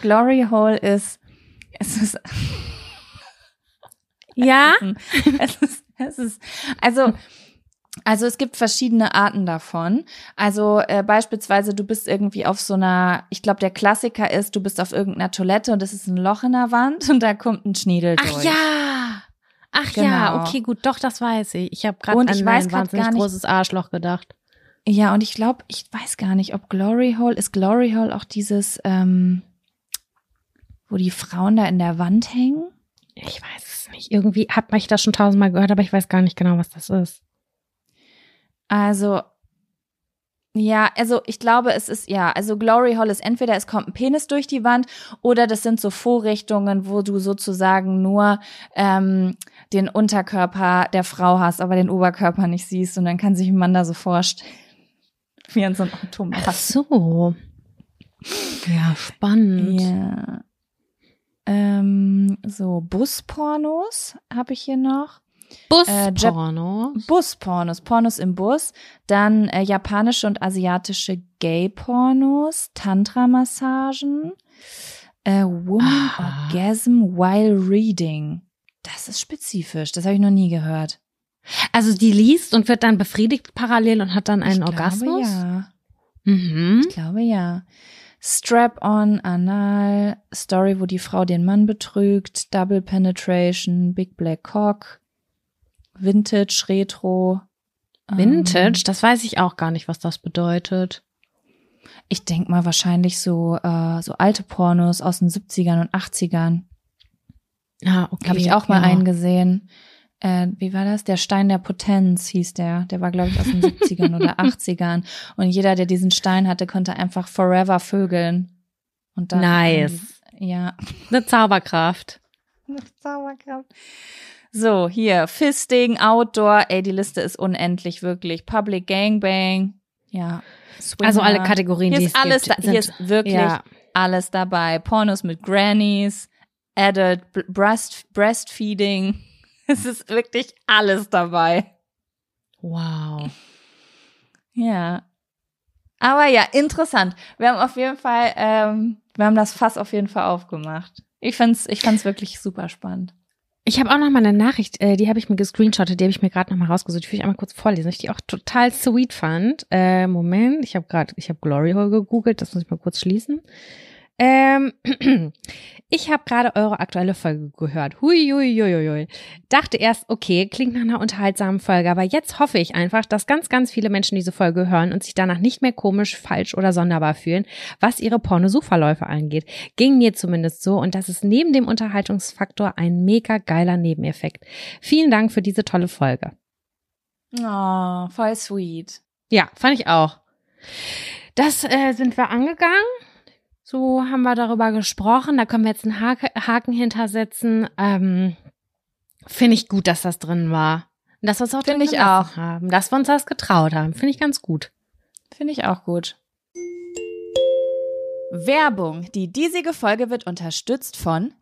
Glory Hole ist, es ist, Ja? *laughs* es ist, es ist, also, also es gibt verschiedene Arten davon. Also äh, beispielsweise, du bist irgendwie auf so einer, ich glaube, der Klassiker ist, du bist auf irgendeiner Toilette und es ist ein Loch in der Wand und da kommt ein Schniedel Ach durch. ja. Ach ja, Genau. okay, gut, doch, das weiß ich. Ich habe gerade Und an ich weiß ein wahnsinnig gar nicht- großes Arschloch gedacht. Ja, und ich glaube, ich weiß gar nicht, ob Glory Hole, ist Glory Hole auch dieses, ähm, wo die Frauen da in der Wand hängen? Ich weiß es nicht. Irgendwie hat ich das schon tausendmal gehört, aber ich weiß gar nicht genau, was das ist. Also, ja, also ich glaube, es ist, ja, also Glory Hole ist entweder es kommt ein Penis durch die Wand oder das sind so Vorrichtungen, wo du sozusagen nur ähm, den Unterkörper der Frau hast, aber den Oberkörper nicht siehst und dann kann sich ein Mann da so vorstellen. *laughs* Wie an so einem Automat. Ach so. Ja, spannend. Ja. Ähm, so, Buspornos habe ich hier noch. Äh, Jap- Busporno. Buspornos, Pornos im Bus. Dann äh, japanische und asiatische Gay-Pornos, Tantra-Massagen, äh, Woman Aha. Orgasm while reading. Das ist spezifisch, das habe ich noch nie gehört. Also die liest und wird dann befriedigt parallel und hat dann einen ich Orgasmus? Glaube, ja. Mhm. Ich glaube ja. Strap-on, Anal, Story, wo die Frau den Mann betrügt, Double Penetration, Big Black Cock, Vintage, Retro. ähm, Vintage, das weiß ich auch gar nicht, was das bedeutet. Ich denk mal wahrscheinlich so, äh, so alte Pornos aus den 70ern und 80ern. Ah, okay. Habe ich auch mal ja. einen gesehen. Äh, wie war das? Der Stein der Potenz hieß der. Der war, glaube ich, aus den 70ern oder *laughs* 80ern. Und jeder, der diesen Stein hatte, konnte einfach forever vögeln. Und dann, Nice. ja. *laughs* Eine Zauberkraft. Zauberkraft. So, hier, Fisting, Outdoor, ey, die Liste ist unendlich, wirklich. Public Gangbang, ja. Swinger. Also alle Kategorien, Hier die ist es alles, gibt, da, hier ist wirklich Ja. alles dabei. Pornos mit Grannies, Adult Breast, Breastfeeding. *laughs* Es ist wirklich alles dabei. Wow. Ja. Aber ja, interessant. Wir haben auf jeden Fall, ähm, wir haben das Fass auf jeden Fall aufgemacht. Ich fand's, ich fand's wirklich super spannend. Ich habe auch noch mal eine Nachricht, äh, die habe ich mir gescreenshottet, die habe ich mir gerade noch mal rausgesucht. Die will ich einmal kurz vorlesen, weil ich die auch total sweet fand. Äh, Moment, ich habe gerade, ich habe Glory Hole gegoogelt, das muss ich mal kurz schließen. Ähm, *clears throat* ich habe gerade eure aktuelle Folge gehört. Hui, hui, hui, hui. Dachte erst, okay, klingt nach einer unterhaltsamen Folge, aber jetzt hoffe ich einfach, dass ganz, ganz viele Menschen diese Folge hören und sich danach nicht mehr komisch, falsch oder sonderbar fühlen, was ihre Pornosuchverläufe angeht. Ging mir zumindest so und das ist neben dem Unterhaltungsfaktor ein mega geiler Nebeneffekt. Vielen Dank für diese tolle Folge. Oh, voll sweet. Ja, fand ich auch. Das äh, sind wir angegangen. So haben wir darüber gesprochen. Da können wir jetzt einen Hake, Haken hintersetzen. Ähm, Finde ich gut, dass das drin war. Und Dass wir es auch Finde drin ich auch. haben. Dass wir uns das getraut haben. Finde ich ganz gut. Finde ich auch gut. Werbung. Die diesige Folge wird unterstützt von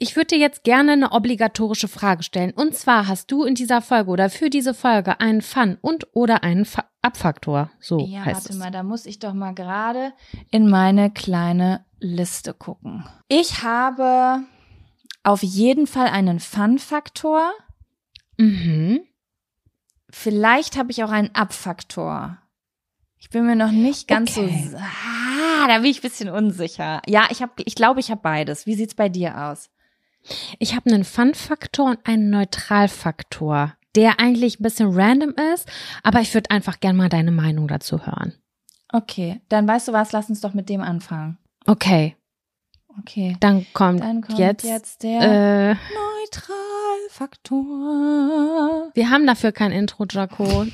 Ich würde dir jetzt gerne eine obligatorische Frage stellen. Und zwar hast du in dieser Folge oder für diese Folge einen Fun und oder einen Fa Abfaktor. So Ja, heißt warte es. mal, da muss ich doch mal gerade in meine kleine Liste gucken. Ich habe auf jeden Fall einen Fun-Faktor. Mhm. Vielleicht habe ich auch einen Abfaktor. Ich bin mir noch nicht ganz Okay. so. Ah, da bin ich ein bisschen unsicher. Ja, ich habe, ich glaube, ich habe beides. Wie sieht's bei dir aus? Ich habe einen Fun-Faktor und einen Neutralfaktor, der eigentlich ein bisschen random ist, aber ich würde einfach gern mal deine Meinung dazu hören. Okay, dann weißt du was? Lass uns doch mit dem anfangen. Okay, Okay. dann kommt, Dann kommt jetzt, jetzt, der äh, Neutralfaktor. wir haben dafür kein Intro, Jaco.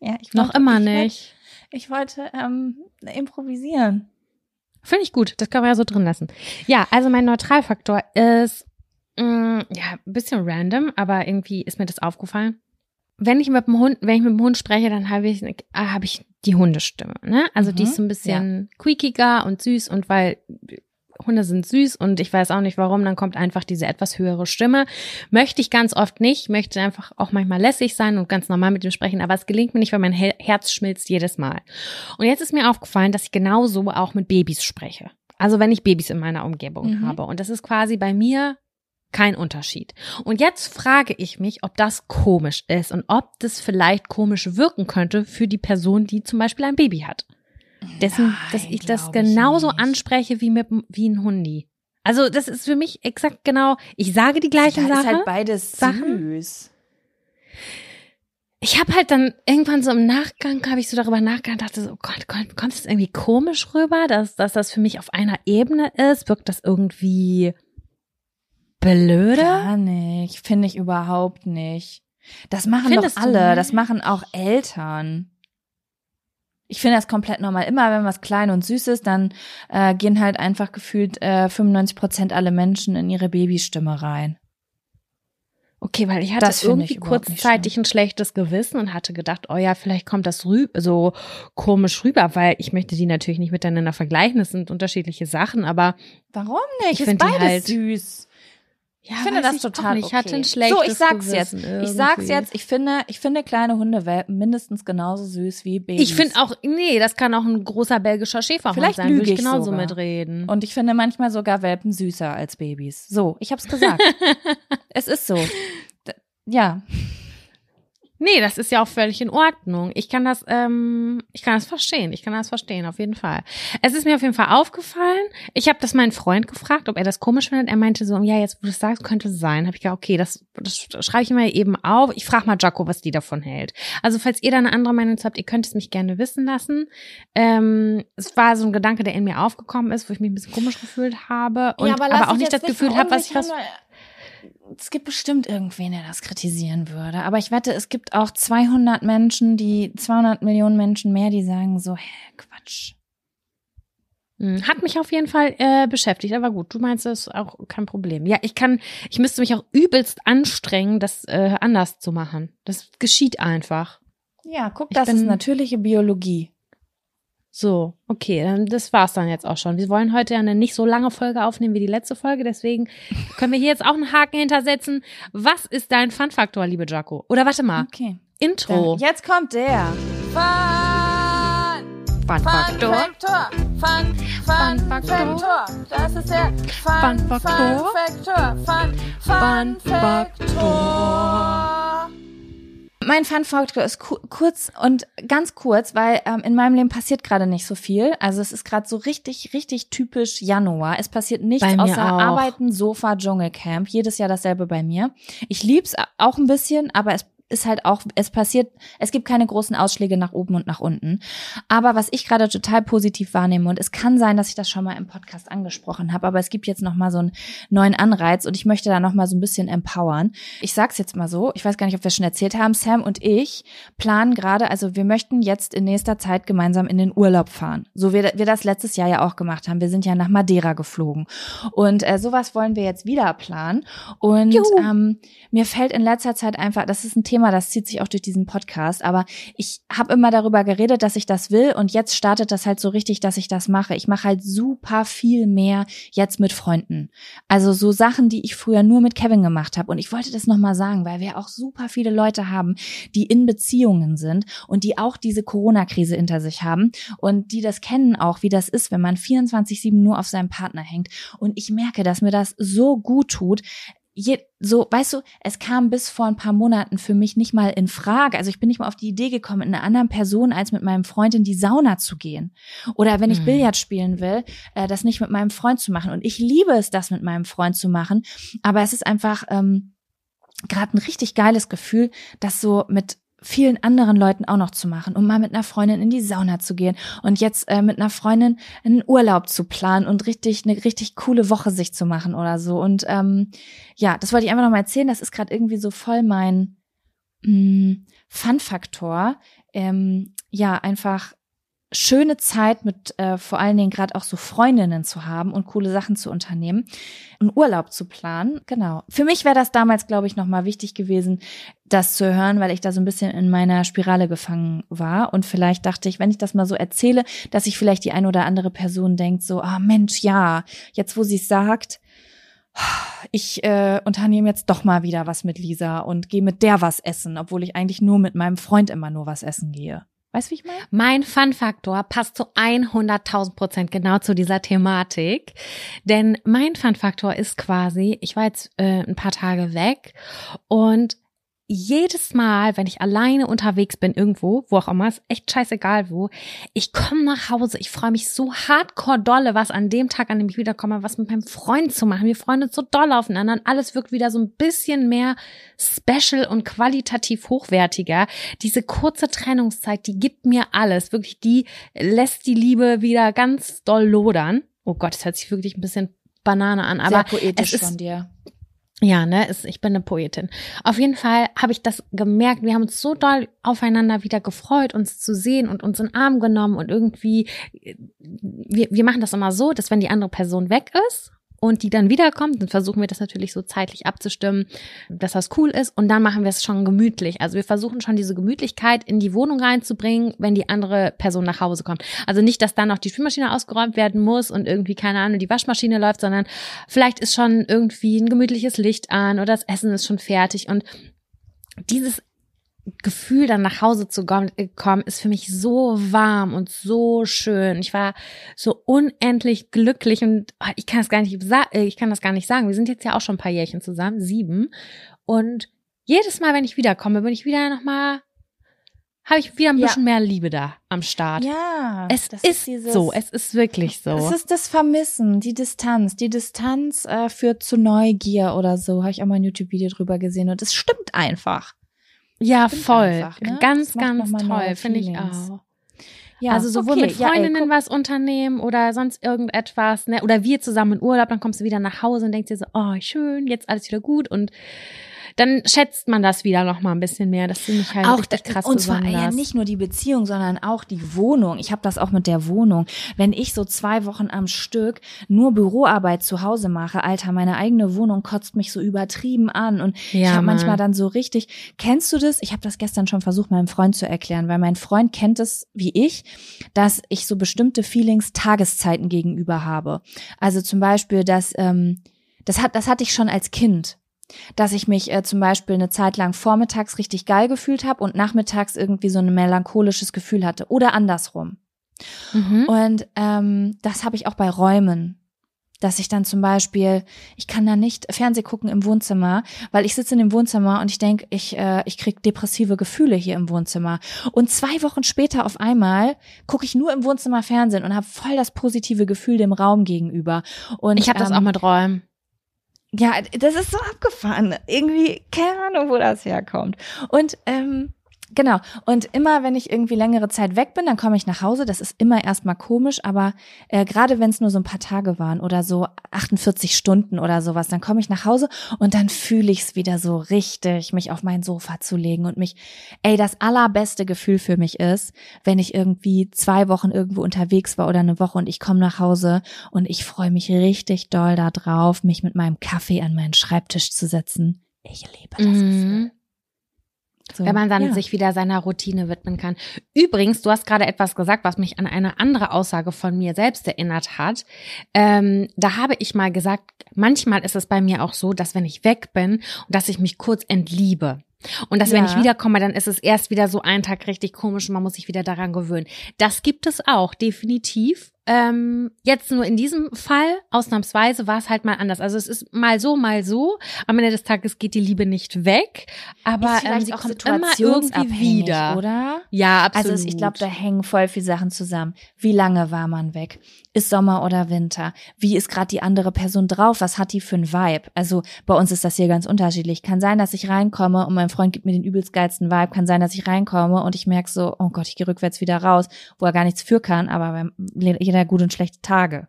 Ja, ich Noch wollte- immer ich wollte- nicht. Ich wollte ähm, improvisieren. Finde ich gut, das können wir ja so drin lassen. Ja, also mein Neutralfaktor ist, mh, ja, ein bisschen random, aber irgendwie ist mir das aufgefallen. Wenn ich mit dem Hund, wenn ich mit dem Hund spreche, dann habe ich, äh, habe ich die Hundestimme, ne? Also die Mhm, ist so ein bisschen quiekiger und süß und weil Hunde sind süß und ich weiß auch nicht warum, dann kommt einfach diese etwas höhere Stimme. Möchte ich ganz oft nicht, möchte einfach auch manchmal lässig sein und ganz normal mit ihm sprechen, aber es gelingt mir nicht, weil mein He- Herz schmilzt jedes Mal. Und jetzt ist mir aufgefallen, dass ich genauso auch mit Babys spreche. Also wenn ich Babys in meiner Umgebung Mhm. habe. Und das ist quasi bei mir kein Unterschied. Und jetzt frage ich mich, ob das komisch ist und ob das vielleicht komisch wirken könnte für die Person, die zum Beispiel ein Baby hat. Dessen, dass Nein, ich das ich genauso nicht. anspreche wie mit wie ein Hundi. Also das ist für mich exakt genau. Ich sage die gleichen ja, Sachen. ist halt beides Sachen. süß. ich habe halt dann irgendwann so im Nachgang habe ich so darüber nachgedacht, dachte so, oh Gott, Gott kommt es irgendwie komisch rüber, dass, dass das für mich auf einer Ebene ist? Wirkt das irgendwie blöde? Gar nicht, finde ich überhaupt nicht. Das machen Findest doch alle, das machen auch Eltern. Ich finde das komplett normal. Immer wenn was klein und süß ist, dann äh, gehen halt einfach gefühlt äh, 95 Prozent alle Menschen in ihre Babystimme rein. Okay, weil ich hatte Das finde ich irgendwie nicht kurzzeitig ein schlechtes Gewissen und hatte gedacht, oh ja, vielleicht kommt das rüb so komisch rüber, weil ich möchte die natürlich nicht miteinander vergleichen. Das sind unterschiedliche Sachen, aber Warum nicht? Ich ist find die beides halt- süß. Ja, Ich finde das ich total nicht. Ich hatte okay. ein schlechtes So, ich sag's jetzt. Gewissen Ich sag's irgendwie. jetzt. Ich finde, ich finde kleine Hundewelpen mindestens genauso süß wie Babys. Ich finde auch, nee, das kann auch ein großer belgischer Schäferhund Vielleicht sein, würde ich genauso sogar. mitreden. Und ich finde manchmal sogar Welpen süßer als Babys. So, ich hab's gesagt. *laughs* es ist so. D ja. Nee, das ist ja auch völlig in Ordnung. Ich kann das, ähm, ich kann das verstehen. Ich kann das verstehen, auf jeden Fall. Es ist mir auf jeden Fall aufgefallen. Ich habe das meinen Freund gefragt, ob er das komisch findet. Er meinte so, ja, jetzt wo du es sagst, könnte es sein. Habe ich gedacht, okay, das, das schreibe ich mir eben auf. Ich frage mal Jaco, was die davon hält. Also falls ihr da eine andere Meinung zu habt, ihr könnt es mich gerne wissen lassen. Ähm, es war so ein Gedanke, der in mir aufgekommen ist, wo ich mich ein bisschen komisch gefühlt habe und aber, auch nicht das Gefühl habe, was ich was Es gibt bestimmt irgendwen, der das kritisieren würde. Aber ich wette, es gibt auch 200 Menschen, die 200 Millionen Menschen mehr, die sagen so, hä, Quatsch. Hm, Hat mich auf jeden Fall äh, beschäftigt, aber gut, du meinst, das ist auch kein Problem. Ja, ich kann, ich müsste mich auch übelst anstrengen, das äh, anders zu machen. Das geschieht einfach. Ja, guck, Ich das ist natürliche Biologie. So, okay, dann das war's dann jetzt auch schon. Wir wollen heute ja eine nicht so lange Folge aufnehmen wie die letzte Folge, deswegen *laughs* können wir hier jetzt auch einen Haken hintersetzen. Was ist dein Fun-Faktor, liebe Jaco? Oder warte mal, Okay. Intro. Dann, jetzt kommt der. Fun! Fun-Faktor. Faktor. Fun, Fun Faktor. Das ist der Fun Faktor. Faktor. Fun, Fun Faktor. Mein Fun Faktor ist ku kurz und ganz kurz, weil ähm, in meinem Leben passiert gerade nicht so viel. Also es ist gerade so richtig, richtig typisch Januar. Es passiert nichts außer auch. Arbeiten, Sofa, Dschungelcamp. Jedes Jahr dasselbe bei mir. Ich lieb's auch ein bisschen, aber es ist halt auch, es passiert, es gibt keine großen Ausschläge nach oben und nach unten. Aber was ich gerade total positiv wahrnehme, und es kann sein, dass ich das schon mal im Podcast angesprochen habe, aber es gibt jetzt nochmal so einen neuen Anreiz und ich möchte da nochmal so ein bisschen empowern. Ich sag's jetzt mal so, ich weiß gar nicht, ob wir es schon erzählt haben, Sam und ich planen gerade, also wir möchten jetzt in nächster Zeit gemeinsam in den Urlaub fahren. So wie wir das letztes Jahr ja auch gemacht haben. Wir sind ja nach Madeira geflogen. Und äh, sowas wollen wir jetzt wieder planen. Und Juhu. ähm, mir fällt in letzter Zeit einfach, das ist ein Thema, das zieht sich auch durch diesen Podcast, aber ich habe immer darüber geredet, dass ich das will und jetzt startet das halt so richtig, dass ich das mache. Ich mache halt super viel mehr jetzt mit Freunden. Also so Sachen, die ich früher nur mit Kevin gemacht habe und ich wollte das nochmal sagen, weil wir auch super viele Leute haben, die in Beziehungen sind und die auch diese Corona-Krise hinter sich haben und die das kennen auch, wie das ist, wenn man 24/7 nur auf seinem Partner hängt und ich merke, dass mir das so gut tut, je, so, weißt du, es kam bis vor ein paar Monaten für mich nicht mal in Frage. Also ich bin nicht mal auf die Idee gekommen, mit einer anderen Person als mit meinem Freund in die Sauna zu gehen. Oder wenn ich Hm. Billard spielen will, äh, das nicht mit meinem Freund zu machen. Und ich liebe es, das mit meinem Freund zu machen. Aber es ist einfach ähm, gerade ein richtig geiles Gefühl, das so mit vielen anderen Leuten auch noch zu machen, um mal mit einer Freundin in die Sauna zu gehen und jetzt äh, mit einer Freundin einen Urlaub zu planen und richtig eine richtig coole Woche sich zu machen oder so. Und ähm, ja, das wollte ich einfach noch mal erzählen. Das ist gerade irgendwie so voll mein mh, Fun-Faktor. Ähm, ja, einfach schöne Zeit mit äh, vor allen Dingen gerade auch so Freundinnen zu haben und coole Sachen zu unternehmen, einen Urlaub zu planen. Genau. Für mich wäre das damals, glaube ich, nochmal wichtig gewesen, das zu hören, weil ich da so ein bisschen in meiner Spirale gefangen war. Und vielleicht dachte ich, wenn ich das mal so erzähle, dass sich vielleicht die eine oder andere Person denkt, so, ah Mensch, ja, jetzt wo sie es sagt, ich äh, unternehme jetzt doch mal wieder was mit Lisa und gehe mit der was essen, obwohl ich eigentlich nur mit meinem Freund immer nur was essen gehe. Weißt du, wie ich meine? Mein Fun-Faktor passt zu 100.000 Prozent genau zu dieser Thematik. Denn mein Fun-Faktor ist quasi, ich war jetzt äh, ein paar Tage weg und jedes Mal, wenn ich alleine unterwegs bin irgendwo, wo auch immer, ist echt scheißegal wo, ich komme nach Hause, ich freue mich so hardcore dolle, was an dem Tag, an dem ich wiederkomme, was mit meinem Freund zu machen. Wir freuen uns so doll aufeinander und alles wirkt wieder so ein bisschen mehr special und qualitativ hochwertiger. Diese kurze Trennungszeit, die gibt mir alles. Wirklich, die lässt die Liebe wieder ganz doll lodern. Oh Gott, das hört sich wirklich ein bisschen Banane an, aber Sehr poetisch es ist, von dir. Ja, ne, ist, ich bin eine Poetin. Auf jeden Fall habe ich das gemerkt. Wir haben uns so doll aufeinander wieder gefreut, uns zu sehen und uns in den Arm genommen und irgendwie, wir, wir machen das immer so, dass wenn die andere Person weg ist und die dann wiederkommt, dann versuchen wir das natürlich so zeitlich abzustimmen, dass das cool ist und dann machen wir es schon gemütlich. Also wir versuchen schon diese Gemütlichkeit in die Wohnung reinzubringen, wenn die andere Person nach Hause kommt. Also nicht, dass dann noch die Spülmaschine ausgeräumt werden muss und irgendwie, keine Ahnung, die Waschmaschine läuft, sondern vielleicht ist schon irgendwie ein gemütliches Licht an oder das Essen ist schon fertig und dieses Gefühl, dann nach Hause zu kommen, ist für mich so warm und so schön. Ich war so unendlich glücklich und oh, ich kann es gar nicht, äh, ich kann das gar nicht sagen. Wir sind jetzt ja auch schon ein paar Jährchen zusammen, sieben. Und jedes Mal, wenn ich wiederkomme, bin ich wieder nochmal, habe ich wieder ein Ja. bisschen mehr Liebe da am Start. Ja, Es das ist, dieses- so, es ist wirklich so. Es ist das Vermissen, die Distanz. Die Distanz äh, führt zu Neugier oder so. Habe ich auch mal ein YouTube-Video drüber gesehen und es stimmt einfach. Ja, stimmt voll. einfach, ne? Ganz, ganz toll, finde ich auch. Ja, also sowohl okay, mit ja, ey, Freundinnen was unternehmen oder sonst irgendetwas, ne? Oder wir zusammen in Urlaub, dann kommst du wieder nach Hause und denkst dir so, oh, schön, jetzt alles wieder gut und dann schätzt man das wieder noch mal ein bisschen mehr. Das finde ich halt auch richtig krass und zwar besonders. ja nicht nur die Beziehung, sondern auch die Wohnung. Ich habe das auch mit der Wohnung. Wenn ich so zwei Wochen am Stück nur Büroarbeit zu Hause mache, Alter, meine eigene Wohnung kotzt mich so übertrieben an und ich Ja, habe manchmal dann so richtig. Kennst du das? Ich habe das gestern schon versucht, meinem Freund zu erklären, weil mein Freund kennt es wie ich, dass ich so bestimmte Feelings Tageszeiten gegenüber habe. Also zum Beispiel, dass ähm, das hat das hatte ich schon als Kind dass ich mich äh, zum Beispiel eine Zeit lang vormittags richtig geil gefühlt habe und nachmittags irgendwie so ein melancholisches Gefühl hatte oder andersrum. Mhm. Und ähm, das habe ich auch bei Räumen. Dass ich dann zum Beispiel, ich kann da nicht Fernseh gucken im Wohnzimmer, weil ich sitze in dem Wohnzimmer und ich denke, ich, äh, ich krieg depressive Gefühle hier im Wohnzimmer. Und zwei Wochen später auf einmal gucke ich nur im Wohnzimmer Fernsehen und habe voll das positive Gefühl dem Raum gegenüber. Und ich habe das ähm, auch mit Räumen. Ja, das ist so abgefahren. Irgendwie, keine Ahnung, wo das herkommt. Und ähm, genau. Und immer, wenn ich irgendwie längere Zeit weg bin, dann komme ich nach Hause. Das ist immer erstmal komisch, aber äh, gerade wenn es nur so ein paar Tage waren oder so 48 Stunden oder sowas, dann komme ich nach Hause und dann fühle ich es wieder so richtig, mich auf mein Sofa zu legen und mich, ey, das allerbeste Gefühl für mich ist, wenn ich irgendwie zwei Wochen irgendwo unterwegs war oder eine Woche und ich komme nach Hause und ich freue mich richtig doll darauf, mich mit meinem Kaffee an meinen Schreibtisch zu setzen. Ich liebe das Mhm. Gefühl. So, wenn man dann ja. sich wieder seiner Routine widmen kann. Übrigens, du hast gerade etwas gesagt, was mich an eine andere Aussage von mir selbst erinnert hat. Ähm, da habe ich mal gesagt, manchmal ist es bei mir auch so, dass wenn ich weg bin und dass ich mich kurz entliebe. Und dass wenn Ja. ich wiederkomme, dann ist es erst wieder so ein Tag richtig komisch und man muss sich wieder daran gewöhnen. Das gibt es auch, definitiv. Ähm, jetzt nur in diesem Fall, ausnahmsweise, war es halt mal anders. Also es ist mal so, mal so. Am Ende des Tages geht die Liebe nicht weg, aber ähm, sie auch kommt immer irgendwie wieder. oder? Ja, absolut. Also ich glaube, da hängen voll viele Sachen zusammen. Wie lange war man weg? Ist Sommer oder Winter? Wie ist gerade die andere Person drauf? Was hat die für ein Vibe? Also bei uns ist das hier ganz unterschiedlich. Kann sein, dass ich reinkomme und mein Freund gibt mir den übelst geilsten Vibe. Kann sein, dass ich reinkomme und ich merke so, oh Gott, ich gehe rückwärts wieder raus, wo er gar nichts für kann, aber jeder gut und schlechte Tage.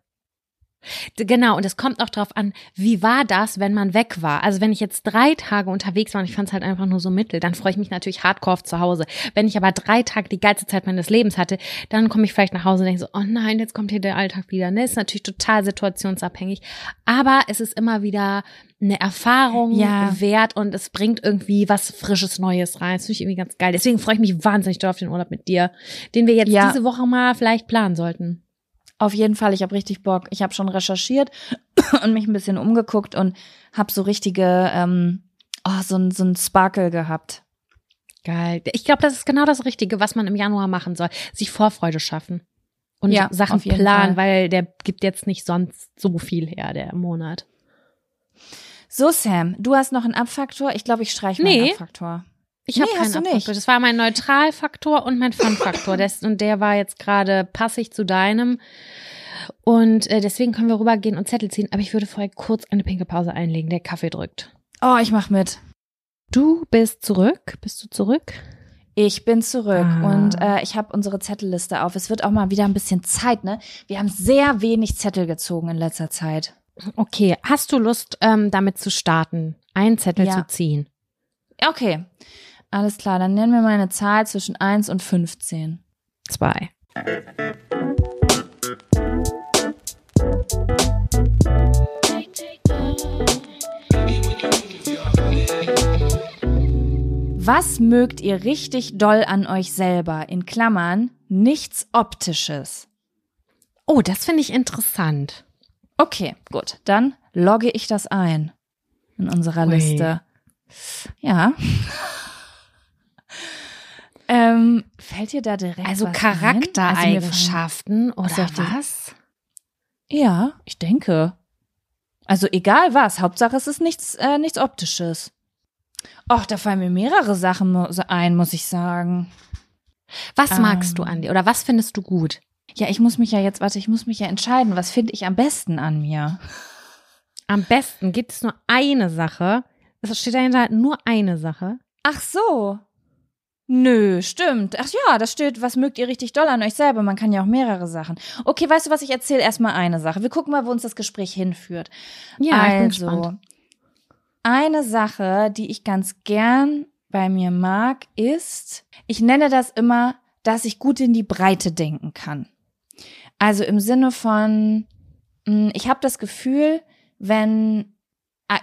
Genau, und es kommt auch drauf an, wie war das, wenn man weg war. Also wenn ich jetzt drei Tage unterwegs war und ich fand es halt einfach nur so mittel, dann freue ich mich natürlich hardcore auf zu Hause. Wenn ich aber drei Tage die geilste Zeit meines Lebens hatte, dann komme ich vielleicht nach Hause und denke so, oh nein, jetzt kommt hier der Alltag wieder. Ne, ist natürlich total situationsabhängig. Aber es ist immer wieder eine Erfahrung Ja. wert und es bringt irgendwie was Frisches Neues rein. Das finde ich irgendwie ganz geil. Deswegen freue ich mich wahnsinnig doll auf den Urlaub mit dir, den wir jetzt Ja. diese Woche mal vielleicht planen sollten. Auf jeden Fall, ich habe richtig Bock. Ich habe schon recherchiert *clears throat* und mich ein bisschen umgeguckt und habe so richtige, ähm, oh, so ein, so ein Sparkle gehabt. Geil. Ich glaube, das ist genau das Richtige, was man im Januar machen soll. Sich Vorfreude schaffen. Und Ja, Sachen planen, Fall. weil der gibt jetzt nicht sonst so viel her, der Monat. So, Sam, du hast noch einen Abfaktor. Ich glaube, ich streiche meinen Nee. Abfaktor. Ich habe Nee, keinen hast du Abfuck. nicht. Das war mein Neutralfaktor und mein Fun-Faktor. Und der war jetzt gerade passig zu deinem. Und äh, deswegen können wir rübergehen und Zettel ziehen. Aber ich würde vorher kurz eine pinke Pause einlegen. Der Kaffee drückt. Oh, ich mach mit. Du bist zurück. Bist du zurück? Ich bin zurück Ah. und äh, ich habe unsere Zettelliste auf. Es wird auch mal wieder ein bisschen Zeit, ne? Wir haben sehr wenig Zettel gezogen in letzter Zeit. Okay. Hast du Lust, ähm, damit zu starten, einen Zettel Ja. zu ziehen? Okay, alles klar. Dann nennen wir mal eine Zahl zwischen 1 und 15. Zwei. Was mögt ihr richtig doll an euch selber? In Klammern, nichts Optisches. Oh, das finde ich interessant. Okay, gut. Dann logge ich das ein in unserer Ui. Liste. Ja. Ähm, fällt dir da direkt Also was ein? Also Charaktereigenschaften oder was? Ja, ich denke. Also egal was, Hauptsache es ist nichts, äh, nichts Optisches. Och, da fallen mir mehrere Sachen ein, muss ich sagen. Was Ähm. magst du an dir oder was findest du gut? Ja, ich muss mich ja jetzt, warte, ich muss mich ja entscheiden, was finde ich am besten an mir? Am besten gibt es nur eine Sache. Es steht dahinter nur eine Sache. Ach so. Nö, stimmt. Ach ja, das steht, was mögt ihr richtig doll an euch selber? Man kann ja auch mehrere Sachen. Okay, weißt du was, ich erzähle erstmal eine Sache. Wir gucken mal, wo uns das Gespräch hinführt. Ja, ich bin also, gespannt. eine Sache, die ich ganz gern bei mir mag, ist, ich nenne das immer, dass ich gut in die Breite denken kann. Also im Sinne von, mh, ich habe das Gefühl, wenn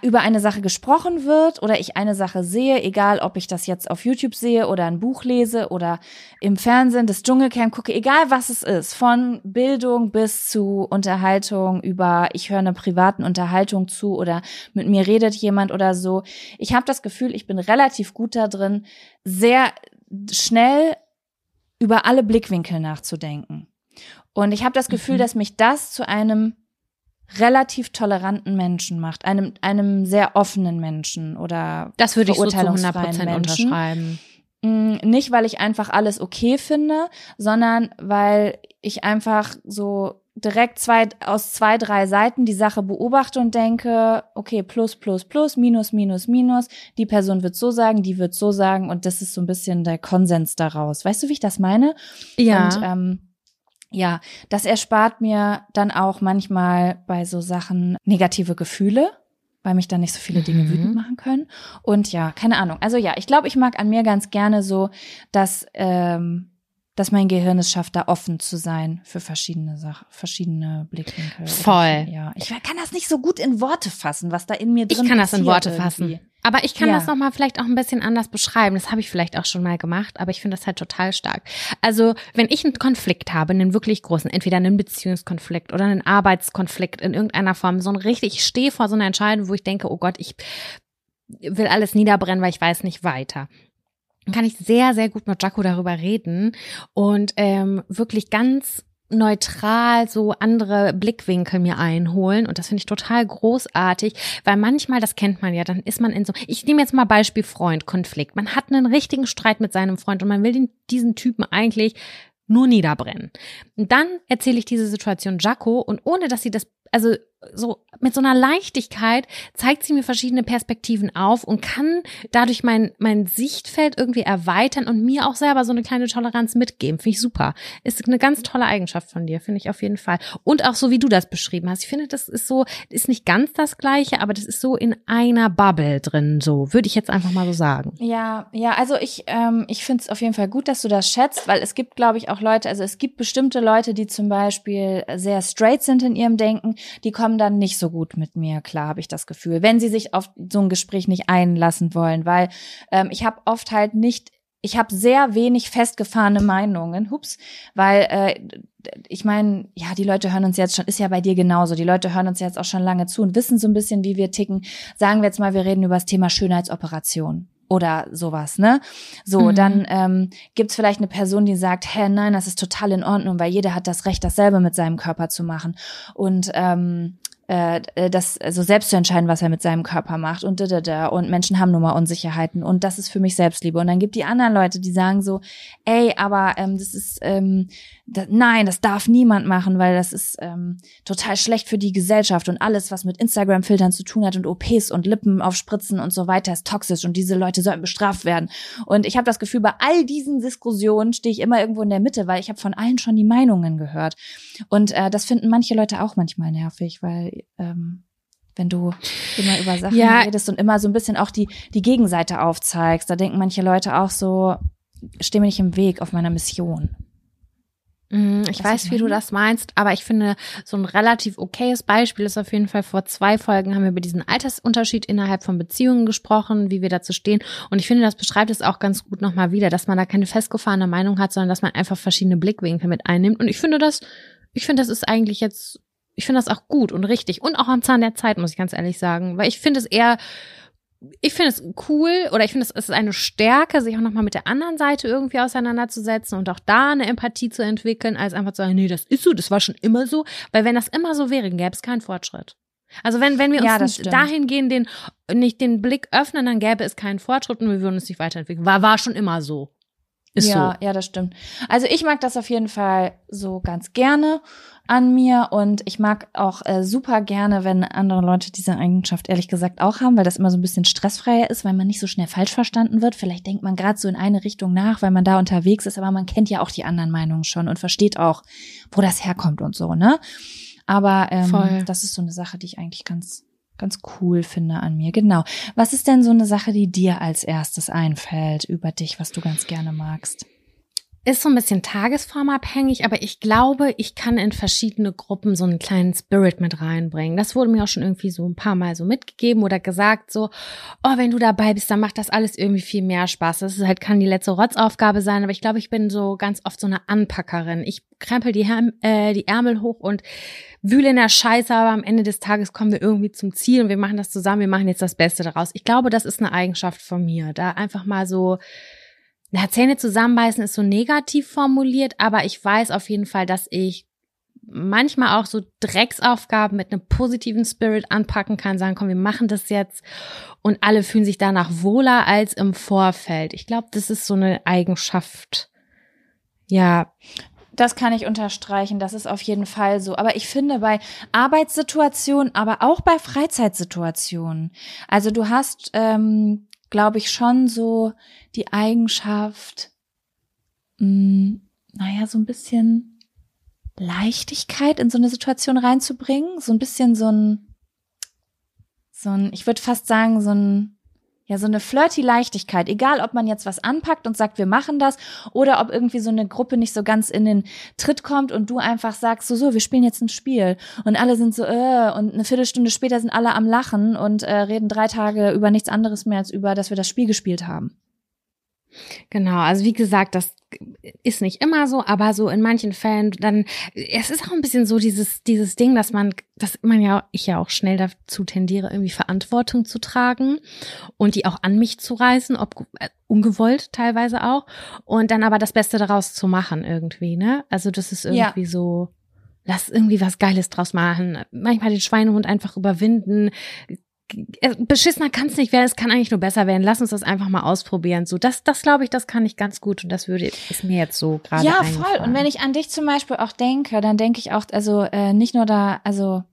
über eine Sache gesprochen wird oder ich eine Sache sehe, egal ob ich das jetzt auf YouTube sehe oder ein Buch lese oder im Fernsehen das Dschungelcamp gucke, egal was es ist, von Bildung bis zu Unterhaltung über, ich höre eine privaten Unterhaltung zu oder mit mir redet jemand oder so. Ich habe das Gefühl, ich bin relativ gut da drin, sehr schnell über alle Blickwinkel nachzudenken. Und ich habe das Gefühl, Mhm. dass mich das zu einem relativ toleranten Menschen macht, einem, einem sehr offenen Menschen oder Das würde ich so zu 100 verurteilungsfreien Prozent Menschen. unterschreiben. Mm, Nicht, weil ich einfach alles okay finde, sondern weil ich einfach so direkt zwei, aus zwei, drei Seiten die Sache beobachte und denke, okay, plus, plus, plus, minus, minus, minus, die Person wird so sagen, die wird so sagen und das ist so ein bisschen der Konsens daraus. Weißt du, wie ich das meine? Ja. Und ähm, ja, das erspart mir dann auch manchmal bei so Sachen negative Gefühle, weil mich dann nicht so viele Dinge Mhm. wütend machen können. Und ja, keine Ahnung. Also ja, ich glaube, ich mag an mir ganz gerne so, dass, ähm, dass mein Gehirn es schafft, da offen zu sein für verschiedene Sachen, verschiedene Blickwinkel. oder- Voll. Ja, ich kann das nicht so gut in Worte fassen, was da in mir drin Ich kann das in Worte irgendwie. fassen. Aber ich kann Ja. das nochmal vielleicht auch ein bisschen anders beschreiben. Das habe ich vielleicht auch schon mal gemacht, aber ich finde das halt total stark. Also, wenn ich einen Konflikt habe, einen wirklich großen, entweder einen Beziehungskonflikt oder einen Arbeitskonflikt in irgendeiner Form, so ein richtig, ich stehe vor so einer Entscheidung, wo ich denke, oh Gott, ich will alles niederbrennen, weil ich weiß nicht weiter. Dann kann ich sehr, sehr gut mit Jaco darüber reden und ähm, wirklich ganz neutral so andere Blickwinkel mir einholen und das finde ich total großartig, weil manchmal, das kennt man ja, dann ist man in so, ich nehme jetzt mal Beispiel Freund, Konflikt. Man hat einen richtigen Streit mit seinem Freund und man will den, diesen Typen eigentlich nur niederbrennen. Und dann erzähle ich diese Situation Jaco und ohne dass sie das, also so mit so einer Leichtigkeit zeigt sie mir verschiedene Perspektiven auf und kann dadurch mein, mein Sichtfeld irgendwie erweitern und mir auch selber so eine kleine Toleranz mitgeben. Finde ich super. Ist eine ganz tolle Eigenschaft von dir, finde ich auf jeden Fall. Und auch so, wie du das beschrieben hast. Ich finde, das ist so, ist nicht ganz das Gleiche, aber das ist so in einer Bubble drin, so. Würde ich jetzt einfach mal so sagen. Ja, ja, also ich, ähm, ich finde es auf jeden Fall gut, dass du das schätzt, weil es gibt, glaube ich, auch Leute, also es gibt bestimmte Leute, die zum Beispiel sehr straight sind in ihrem Denken, die kommen dann nicht so gut mit mir klar, habe ich das Gefühl, wenn sie sich auf so ein Gespräch nicht einlassen wollen, weil ähm, ich habe oft halt nicht ich habe sehr wenig festgefahrene Meinungen, hups, weil äh, ich meine, ja, die Leute hören uns jetzt schon, ist ja bei dir genauso, die Leute hören uns jetzt auch schon lange zu und wissen so ein bisschen, wie wir ticken. Sagen wir jetzt mal, wir reden über das Thema Schönheitsoperation oder sowas, ne? So, Mhm. dann ähm, gibt's vielleicht eine Person, die sagt, hä, nein, das ist total in Ordnung, weil jeder hat das Recht, dasselbe mit seinem Körper zu machen. Und ähm, äh, äh, das also selbst zu entscheiden, was er mit seinem Körper macht und da, da, da. und Menschen haben nun mal Unsicherheiten und das ist für mich Selbstliebe und dann gibt die anderen Leute, die sagen so, ey, aber ähm, das ist ähm, da, nein, das darf niemand machen, weil das ist ähm, total schlecht für die Gesellschaft und alles, was mit Instagram-Filtern zu tun hat und OPs und Lippen aufspritzen und so weiter, ist toxisch und diese Leute sollten bestraft werden. Und ich habe das Gefühl, bei all diesen Diskussionen stehe ich immer irgendwo in der Mitte, weil ich habe von allen schon die Meinungen gehört und äh, das finden manche Leute auch manchmal nervig, weil ähm, wenn du immer über Sachen ja. redest und immer so ein bisschen auch die, die Gegenseite aufzeigst. Da denken manche Leute auch so, steh mir nicht im Weg auf meiner Mission. Mm, ich weiß, ich wie du das meinst, aber ich finde, so ein relativ okayes Beispiel ist auf jeden Fall vor zwei Folgen haben wir über diesen Altersunterschied innerhalb von Beziehungen gesprochen, wie wir dazu stehen. Und ich finde, das beschreibt es auch ganz gut nochmal wieder, dass man da keine festgefahrene Meinung hat, sondern dass man einfach verschiedene Blickwinkel mit einnimmt. Und ich finde das, ich finde, das ist eigentlich jetzt ich finde das auch gut und richtig und auch am Zahn der Zeit, muss ich ganz ehrlich sagen, weil ich finde es eher ich finde es cool oder ich finde es ist eine Stärke, sich auch nochmal mit der anderen Seite irgendwie auseinanderzusetzen und auch da eine Empathie zu entwickeln, als einfach zu sagen, nee, das ist so, das war schon immer so. Weil wenn das immer so wäre, gäbe es keinen Fortschritt. Also wenn, wenn wir uns ja, dahingehend den, nicht den Blick öffnen, dann gäbe es keinen Fortschritt und wir würden uns nicht weiterentwickeln. War, war schon immer so. Ist ja, so. ja, das stimmt. Also ich mag das auf jeden Fall so ganz gerne an mir und ich mag auch äh, super gerne, wenn andere Leute diese Eigenschaft ehrlich gesagt auch haben, weil das immer so ein bisschen stressfreier ist, weil man nicht so schnell falsch verstanden wird. Vielleicht denkt man gerade so in eine Richtung nach, weil man da unterwegs ist, aber man kennt ja auch die anderen Meinungen schon und versteht auch, wo das herkommt und so, ne? Aber ähm, das ist so eine Sache, die ich eigentlich ganz ganz cool finde an mir. Genau. Was ist denn so eine Sache, die dir als erstes einfällt über dich, was du ganz gerne magst? Ist so ein bisschen tagesformabhängig, aber ich glaube, ich kann in verschiedene Gruppen so einen kleinen Spirit mit reinbringen. Das wurde mir auch schon irgendwie so ein paar Mal so mitgegeben oder gesagt, so, oh, wenn du dabei bist, dann macht das alles irgendwie viel mehr Spaß. Das ist halt, kann die letzte Rotzaufgabe sein, aber ich glaube, ich bin so ganz oft so eine Anpackerin. Ich krempel die, Herm äh, die Ärmel hoch und wühle in der Scheiße, aber am Ende des Tages kommen wir irgendwie zum Ziel und wir machen das zusammen, wir machen jetzt das Beste daraus. Ich glaube, das ist eine Eigenschaft von mir, da einfach mal so na, Zähne zusammenbeißen ist so negativ formuliert, aber ich weiß auf jeden Fall, dass ich manchmal auch so Drecksaufgaben mit einem positiven Spirit anpacken kann, sagen, komm, wir machen das jetzt und alle fühlen sich danach wohler als im Vorfeld. Ich glaube, das ist so eine Eigenschaft. Ja. Das kann ich unterstreichen, das ist auf jeden Fall so. Aber ich finde bei Arbeitssituationen, aber auch bei Freizeitsituationen. Also du hast ähm, glaube ich, schon so die Eigenschaft, mh, hm, naja, so ein bisschen Leichtigkeit in so eine Situation reinzubringen. So ein bisschen so ein, so ein, ich würde fast sagen, so ein ja, so eine flirty Leichtigkeit, egal ob man jetzt was anpackt und sagt, wir machen das, oder ob irgendwie so eine Gruppe nicht so ganz in den Tritt kommt und du einfach sagst, so, so, wir spielen jetzt ein Spiel. Und alle sind so, äh, und eine Viertelstunde später sind alle am Lachen und äh, reden drei Tage über nichts anderes mehr als über, dass wir das Spiel gespielt haben. Genau, also wie gesagt, das ist nicht immer so, aber so in manchen Fällen dann, es ist auch ein bisschen so dieses, dieses Ding, dass man, dass man ja, ich ja auch schnell dazu tendiere, irgendwie Verantwortung zu tragen und die auch an mich zu reißen, ob äh, ungewollt teilweise auch und dann aber das Beste daraus zu machen irgendwie, ne? Also das ist irgendwie ja. so, lass irgendwie was Geiles draus machen, manchmal den Schweinehund einfach überwinden, beschissener kann es nicht werden, es kann eigentlich nur besser werden. Lass uns das einfach mal ausprobieren. So, das, das glaube ich, das kann ich ganz gut und das würde ist mir jetzt so gerade. Ja, voll. Und wenn ich an dich zum Beispiel auch denke, dann denke ich auch, also äh, nicht nur da, also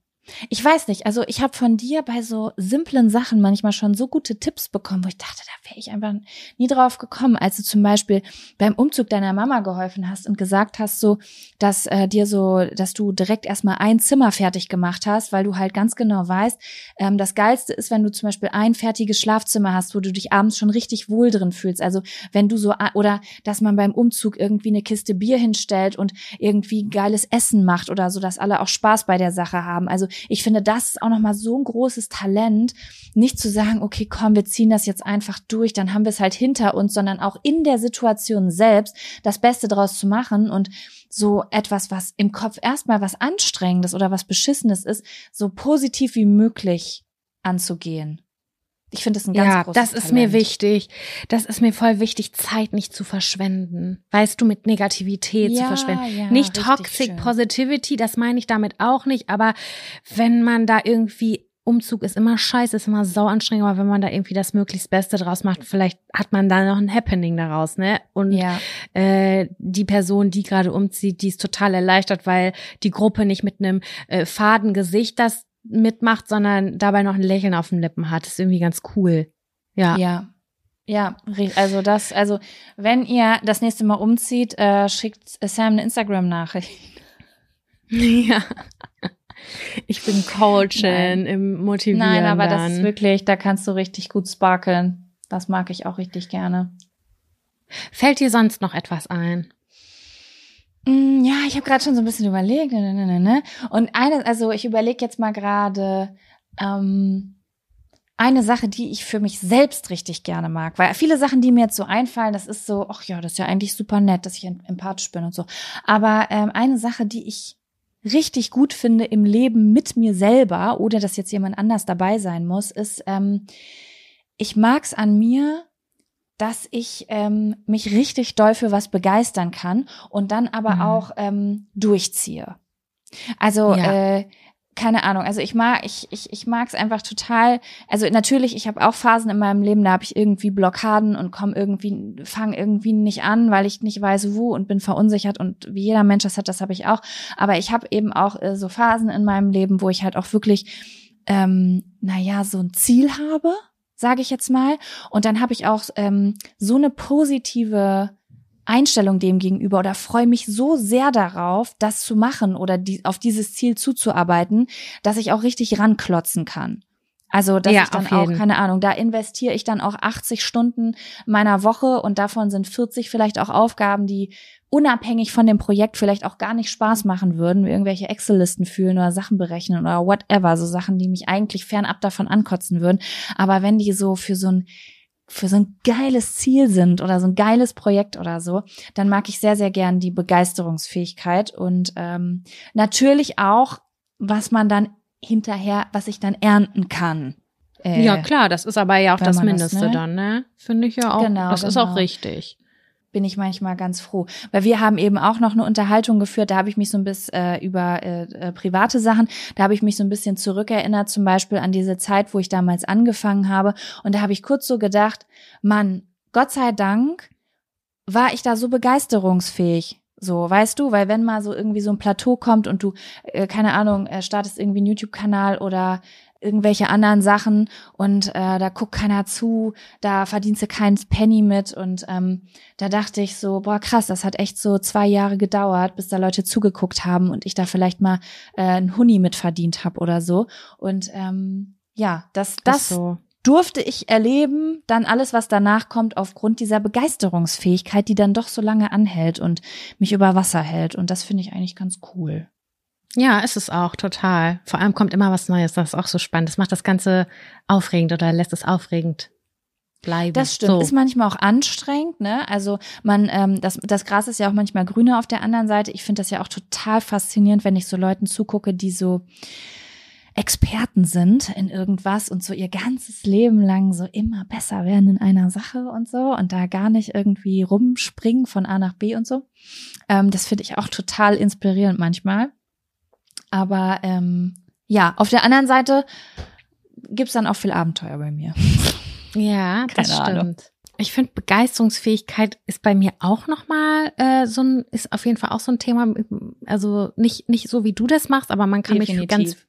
ich weiß nicht, also ich habe von dir bei so simplen Sachen manchmal schon so gute Tipps bekommen, wo ich dachte, da wäre ich einfach nie drauf gekommen, als du zum Beispiel beim Umzug deiner Mama geholfen hast und gesagt hast, so, dass äh, dir so, dass du direkt erstmal ein Zimmer fertig gemacht hast, weil du halt ganz genau weißt, ähm, das Geilste ist, wenn du zum Beispiel ein fertiges Schlafzimmer hast, wo du dich abends schon richtig wohl drin fühlst. Also wenn du so, oder dass man beim Umzug irgendwie eine Kiste Bier hinstellt und irgendwie geiles Essen macht oder so, dass alle auch Spaß bei der Sache haben. Also ich finde, das ist auch nochmal so ein großes Talent, nicht zu sagen, okay, komm, wir ziehen das jetzt einfach durch, dann haben wir es halt hinter uns, sondern auch in der Situation selbst das Beste draus zu machen und so etwas, was im Kopf erstmal was Anstrengendes oder was Beschissenes ist, so positiv wie möglich anzugehen. Ich finde das ein ganz ja, großes das ist Talent. mir wichtig. Das ist mir voll wichtig, Zeit nicht zu verschwenden. Weißt du, mit Negativität zu Ja, verschwenden. ja, nicht Toxic schön. Positivity, das meine ich damit auch nicht, aber wenn man da irgendwie Umzug ist immer scheiße, ist immer sau anstrengend, aber wenn man da irgendwie das möglichst Beste draus macht, vielleicht hat man da noch ein Happening daraus, ne? Und Ja, äh, die Person, die gerade umzieht, die ist total erleichtert, weil die Gruppe nicht mit einem äh, faden Gesicht das mitmacht, sondern dabei noch ein Lächeln auf den Lippen hat. Das ist irgendwie ganz cool. Ja. ja. Ja, also das, also wenn ihr das nächste Mal umzieht, äh, schickt Sam eine Instagram-Nachricht. *laughs* Ja. Ich bin Coachin Nein. im Motivieren. Nein, aber dann. das ist wirklich, da kannst du richtig gut sparkeln. Das mag ich auch richtig gerne. Fällt dir sonst noch etwas ein? Mm, Ja, ich habe gerade schon so ein bisschen überlegt. Ne, ne, ne. Und eine, also ich überlege jetzt mal gerade ähm, eine Sache, die ich für mich selbst richtig gerne mag. Weil viele Sachen, die mir jetzt so einfallen, das ist so, ach ja, das ist ja eigentlich super nett, dass ich em- empathisch bin und so. Aber ähm, eine Sache, die ich richtig gut finde im Leben mit mir selber, oder dass jetzt jemand anders dabei sein muss, ist, ähm, ich mag's an mir, dass ich ähm, mich richtig doll für was begeistern kann und dann aber Mhm. auch ähm, durchziehe. Also Ja. äh, keine Ahnung, also ich mag ich ich ich mag es einfach total. Also natürlich, ich habe auch Phasen in meinem Leben, da habe ich irgendwie Blockaden und komme irgendwie fange irgendwie nicht an, weil ich nicht weiß wo und bin verunsichert und wie jeder Mensch das hat, das habe ich auch. Aber ich habe eben auch äh, so Phasen in meinem Leben, wo ich halt auch wirklich ähm, naja, so ein Ziel habe, sage ich jetzt mal. Und dann habe ich auch ähm, so eine positive Einstellung dem gegenüber oder freue mich so sehr darauf, das zu machen oder die, auf dieses Ziel zuzuarbeiten, dass ich auch richtig ranklotzen kann. Also, dass Ja, ich dann auch, keine Ahnung, da investiere ich dann auch 80 Stunden meiner Woche und davon sind 40 vielleicht auch Aufgaben, die unabhängig von dem Projekt vielleicht auch gar nicht Spaß machen würden, wie irgendwelche Excel-Listen fühlen oder Sachen berechnen oder whatever, so Sachen, die mich eigentlich fernab davon ankotzen würden. Aber wenn die so für so ein für so ein geiles Ziel sind oder so ein geiles Projekt oder so, dann mag ich sehr, sehr gern die Begeisterungsfähigkeit und ähm, natürlich auch, was man dann hinterher, was ich dann ernten kann. Äh, ja, klar, das ist aber ja auch das man das, Mindeste ne? dann, ne? Finde ich ja auch. Genau, das ist genau. auch richtig. Bin ich manchmal ganz froh. Weil wir haben eben auch noch eine Unterhaltung geführt, da habe ich mich so ein bisschen äh, über äh, äh, private Sachen, da habe ich mich so ein bisschen zurückerinnert, zum Beispiel an diese Zeit, wo ich damals angefangen habe. Und da habe ich kurz so gedacht, Mann, Gott sei Dank war ich da so begeisterungsfähig. So, weißt du, weil wenn mal so irgendwie so ein Plateau kommt und du, äh, keine Ahnung, äh, startest irgendwie einen YouTube-Kanal oder irgendwelche anderen Sachen und äh, da guckt keiner zu, da verdienst du keinen Penny mit und ähm, da dachte ich so, boah krass, das hat echt so zwei Jahre gedauert, bis da Leute zugeguckt haben und ich da vielleicht mal äh, einen Huni mit verdient habe oder so und ähm, ja, das, das so. durfte ich erleben, dann alles, was danach kommt, aufgrund dieser Begeisterungsfähigkeit, die dann doch so lange anhält und mich über Wasser hält und das finde ich eigentlich ganz cool. Ja, ist es auch, total. Vor allem kommt immer was Neues, das ist auch so spannend. Das macht das Ganze aufregend oder lässt es aufregend bleiben. Das stimmt. So. Ist manchmal auch anstrengend, ne? Also man, ähm, das, das Gras ist ja auch manchmal grüner auf der anderen Seite. Ich finde das ja auch total faszinierend, wenn ich so Leuten zugucke, die so Experten sind in irgendwas und so ihr ganzes Leben lang so immer besser werden in einer Sache und so und da gar nicht irgendwie rumspringen von A nach B und so. Ähm, das finde ich auch total inspirierend manchmal. Aber ähm, ja, auf der anderen Seite gibt's dann auch viel Abenteuer bei mir. Ja, *laughs* das Keine Ahnung. stimmt. Ich finde, Begeisterungsfähigkeit ist bei mir auch nochmal äh, so ein, ist auf jeden Fall auch so ein Thema. Also nicht, nicht so, wie du das machst, aber man kann mich für ganz Definitiv.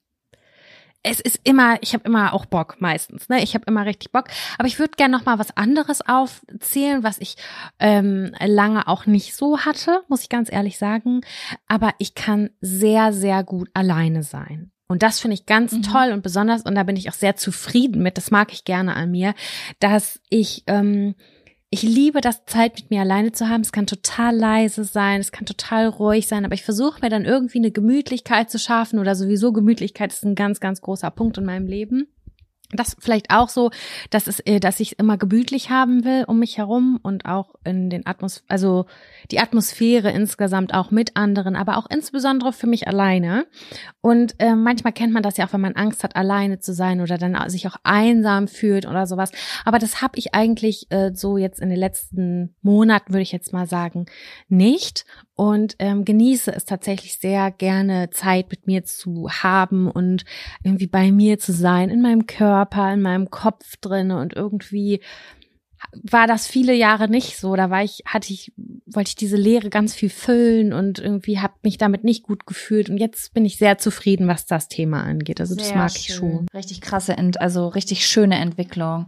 Es ist immer, ich habe immer auch Bock meistens, ne? Ich habe immer richtig Bock. Aber ich würde gerne noch mal was anderes aufzählen, was ich ähm, lange auch nicht so hatte, muss ich ganz ehrlich sagen. Aber ich kann sehr, sehr gut alleine sein. Und das finde ich ganz Mhm. toll und besonders, und da bin ich auch sehr zufrieden mit, das mag ich gerne an mir, dass ich, ähm, ich liebe das, Zeit mit mir alleine zu haben. Es kann total leise sein, es kann total ruhig sein, aber ich versuche mir dann irgendwie eine Gemütlichkeit zu schaffen oder sowieso Gemütlichkeit ist ein ganz, ganz großer Punkt in meinem Leben. Das vielleicht auch so, dass es, äh, dass ich es immer gemütlich haben will um mich herum und auch in den Atmos, also die Atmosphäre insgesamt auch mit anderen, aber auch insbesondere für mich alleine. Und äh, manchmal kennt man das ja auch, wenn man Angst hat, alleine zu sein oder dann sich auch einsam fühlt oder sowas. Aber das habe ich eigentlich äh, so jetzt in den letzten Monaten, würde ich jetzt mal sagen, nicht und ähm, genieße es tatsächlich sehr gerne, Zeit mit mir zu haben und irgendwie bei mir zu sein, in meinem Körper, in meinem Kopf drinne und irgendwie war das viele Jahre nicht so. Da war ich, hatte ich, wollte ich diese Leere ganz viel füllen und irgendwie habe mich damit nicht gut gefühlt. Und jetzt bin ich sehr zufrieden, was das Thema angeht. Also sehr das mag schön. ich schon. Richtig krasse, also richtig schöne Entwicklung.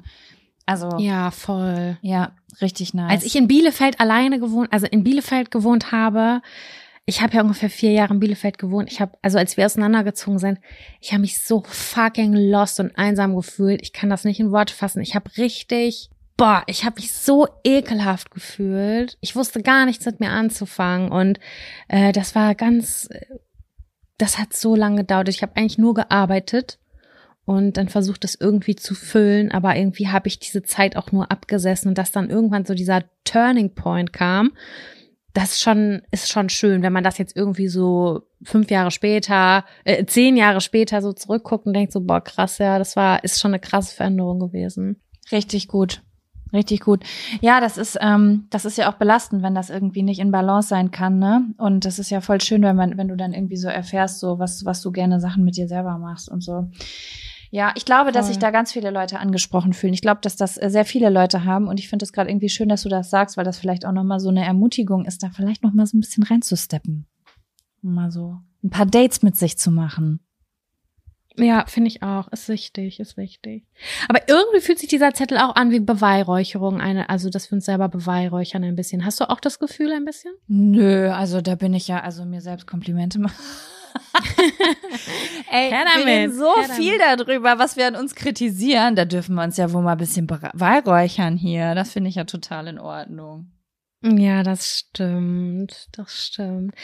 Also ja, voll. Ja, richtig nice. Als ich in Bielefeld alleine gewohnt, also in Bielefeld gewohnt habe, ich habe ja ungefähr vier Jahre in Bielefeld gewohnt. Ich habe, also als wir auseinandergezogen sind, ich habe mich so fucking lost und einsam gefühlt. Ich kann das nicht in Worte fassen. Ich habe richtig, boah, ich habe mich so ekelhaft gefühlt. Ich wusste gar nichts mit mir anzufangen und äh, das war ganz, das hat so lange gedauert. Ich habe eigentlich nur gearbeitet und dann versucht es irgendwie zu füllen, aber irgendwie habe ich diese Zeit auch nur abgesessen und dass dann irgendwann so dieser Turning Point kam. Das schon ist schon schön, wenn man das jetzt irgendwie so fünf Jahre später, äh, zehn Jahre später so zurückguckt und denkt so boah krass, ja, das war ist schon eine krasse Veränderung gewesen. Richtig gut. Richtig gut. Ja, das ist, ähm, das ist ja auch belastend, wenn das irgendwie nicht in Balance sein kann, ne? Und das ist ja voll schön, wenn man, wenn du dann irgendwie so erfährst, so was, was du gerne Sachen mit dir selber machst und so. Ja, ich glaube, dass sich da ganz viele Leute angesprochen fühlen. Ich glaube, dass das äh, sehr viele Leute haben und ich finde es gerade irgendwie schön, dass du das sagst, weil das vielleicht auch nochmal so eine Ermutigung ist, da vielleicht nochmal so ein bisschen reinzusteppen. Mal so ein paar Dates mit sich zu machen. Ja, finde ich auch. Ist wichtig, ist wichtig. Aber irgendwie fühlt sich dieser Zettel auch an wie Beweihräucherung, eine, also dass wir uns selber beweihräuchern ein bisschen. Hast du auch das Gefühl ein bisschen? Nö, also da bin ich ja, also mir selbst Komplimente *laughs* machen. *laughs* Ey, wir reden so viel darüber, was wir an uns kritisieren. Da dürfen wir uns ja wohl mal ein bisschen beweihräuchern hier. Das finde ich ja total in Ordnung. Ja, das stimmt. Das stimmt.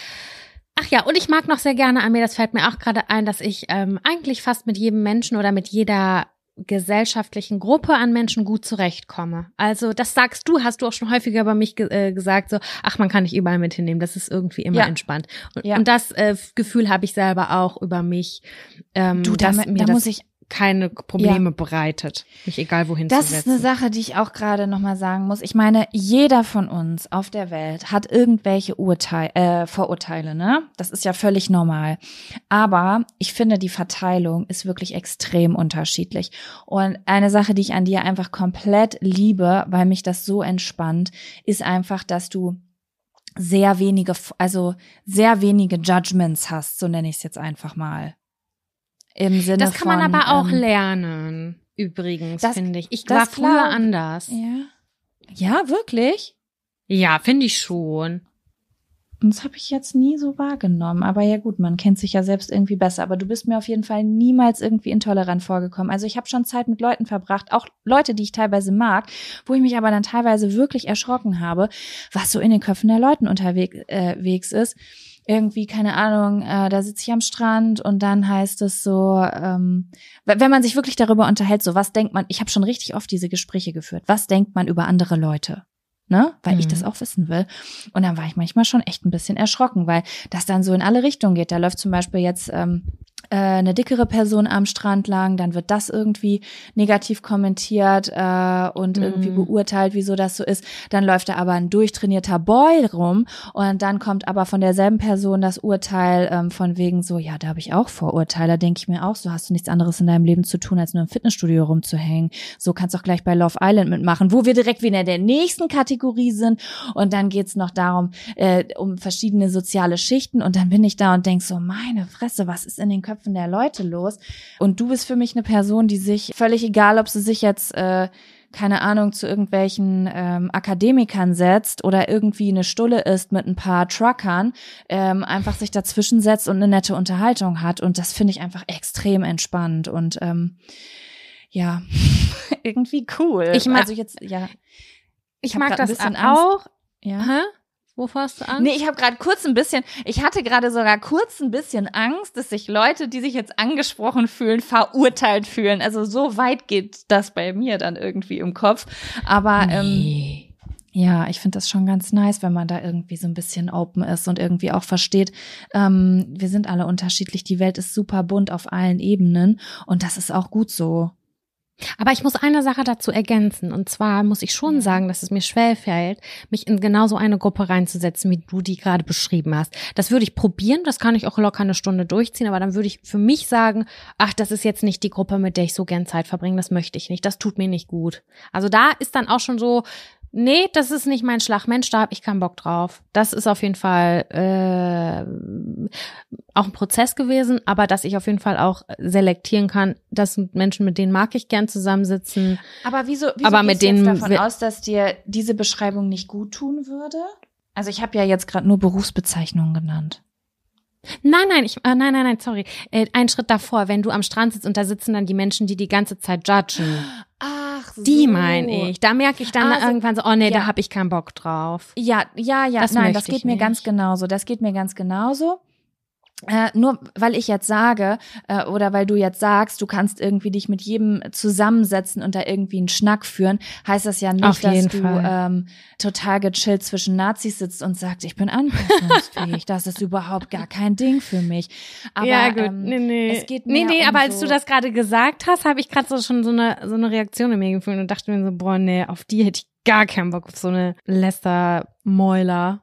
Ach ja, und ich mag noch sehr gerne an mir, das fällt mir auch gerade ein, dass ich ähm, eigentlich fast mit jedem Menschen oder mit jeder gesellschaftlichen Gruppe an Menschen gut zurechtkomme. Also das sagst du, hast du auch schon häufiger über mich ge äh, gesagt, so, ach, man kann nicht überall mit hinnehmen, das ist irgendwie immer ja. entspannt. Und, ja. und das äh, Gefühl habe ich selber auch über mich. Ähm, du, da, da muss ich keine Probleme ja. bereitet, mich egal wohin das zu setzen. Das ist eine Sache, die ich auch gerade nochmal sagen muss. Ich meine, jeder von uns auf der Welt hat irgendwelche Urteil, äh, Vorurteile, ne? Das ist ja völlig normal. Aber ich finde, die Verteilung ist wirklich extrem unterschiedlich. Und eine Sache, die ich an dir einfach komplett liebe, weil mich das so entspannt, ist einfach, dass du sehr wenige, also sehr wenige Judgments hast, so nenne ich es jetzt einfach mal. Im Sinne das kann man von, aber auch ähm, lernen, übrigens, finde ich. Ich war früher glaub, anders. Ja. ja, wirklich? Ja, finde ich schon. Das habe ich jetzt nie so wahrgenommen. Aber ja gut, man kennt sich ja selbst irgendwie besser. Aber du bist mir auf jeden Fall niemals irgendwie intolerant vorgekommen. Also ich habe schon Zeit mit Leuten verbracht, auch Leute, die ich teilweise mag, wo ich mich aber dann teilweise wirklich erschrocken habe, was so in den Köpfen der Leuten unterwegs äh, ist irgendwie, keine Ahnung, äh, da sitze ich am Strand und dann heißt es so, ähm, wenn man sich wirklich darüber unterhält, so was denkt man, ich habe schon richtig oft diese Gespräche geführt, was denkt man über andere Leute? Ne? Weil mhm. ich das auch wissen will. Und dann war ich manchmal schon echt ein bisschen erschrocken, weil das dann so in alle Richtungen geht. Da läuft zum Beispiel jetzt ähm, äh, eine dickere Person am Strand lang, dann wird das irgendwie negativ kommentiert äh, und mm. irgendwie beurteilt, wieso das so ist. Dann läuft da aber ein durchtrainierter Boy rum und dann kommt aber von derselben Person das Urteil ähm, von wegen so, ja, da habe ich auch Vorurteile, denke ich mir auch, so hast du nichts anderes in deinem Leben zu tun, als nur im Fitnessstudio rumzuhängen. So kannst du auch gleich bei Love Island mitmachen, wo wir direkt wieder in der nächsten Kategorie sind und dann geht's noch darum, äh, um verschiedene soziale Schichten und dann bin ich da und denk so, meine Fresse, was ist in den Köpfen Köpfen der Leute los. Und du bist für mich eine Person, die sich völlig egal, ob sie sich jetzt äh, keine Ahnung, zu irgendwelchen ähm, Akademikern setzt oder irgendwie eine Stulle ist mit ein paar Truckern, ähm, einfach sich dazwischen setzt und eine nette Unterhaltung hat. Und das finde ich einfach extrem entspannt und ähm, ja, *laughs* irgendwie cool. Ich mag, also jetzt, ja. Ich, ich mag das auch. Ja. Hä? Wovor hast du Angst? Nee, ich habe gerade kurz ein bisschen, ich hatte gerade sogar kurz ein bisschen Angst, dass sich Leute, die sich jetzt angesprochen fühlen, verurteilt fühlen. Also so weit geht das bei mir dann irgendwie im Kopf. Aber ähm, nee. ja, ich finde das schon ganz nice, wenn man da irgendwie so ein bisschen open ist und irgendwie auch versteht, ähm, wir sind alle unterschiedlich, die Welt ist super bunt auf allen Ebenen und das ist auch gut so. Aber ich muss eine Sache dazu ergänzen. Und zwar muss ich schon sagen, dass es mir schwerfällt, mich in genau so eine Gruppe reinzusetzen, wie du die gerade beschrieben hast. Das würde ich probieren, das kann ich auch locker eine Stunde durchziehen, aber dann würde ich für mich sagen, ach, das ist jetzt nicht die Gruppe, mit der ich so gern Zeit verbringe, das möchte ich nicht, das tut mir nicht gut. Also da ist dann auch schon so, nee, das ist nicht mein Schlag. Mensch, da habe ich keinen Bock drauf. Das ist auf jeden Fall äh, auch ein Prozess gewesen, aber dass ich auf jeden Fall auch selektieren kann, das sind Menschen, mit denen mag ich gern zusammensitzen. Aber wieso, wieso Aber gehst mit denen davon aus, dass dir diese Beschreibung nicht gut tun würde? Also ich habe ja jetzt gerade nur Berufsbezeichnungen genannt. Nein, nein, ich, äh, nein, nein, nein, sorry. Äh, einen Schritt davor, wenn du am Strand sitzt und da sitzen dann die Menschen, die die ganze Zeit judgen. Ach, Die meine ich. Da merke ich dann Also, irgendwann so, oh nee, ja. da habe ich keinen Bock drauf. Ja, ja, ja, Das nein, das geht ich mir nicht. ganz genauso. Das geht mir ganz genauso. Äh, nur weil ich jetzt sage, äh, oder weil du jetzt sagst, du kannst irgendwie dich mit jedem zusammensetzen und da irgendwie einen Schnack führen, heißt das ja nicht, dass du Fall. ähm, total gechillt zwischen Nazis sitzt und sagst, ich bin anpassungsfähig. das ist überhaupt gar kein Ding für mich. Aber, ähm, es geht nee, nee, um aber als so- du das gerade gesagt hast, habe ich gerade so schon so eine, so eine Reaktion in mir gefühlt und dachte mir so, boah, nee, auf die hätte ich gar keinen Bock, auf so eine Lester-Mäuler.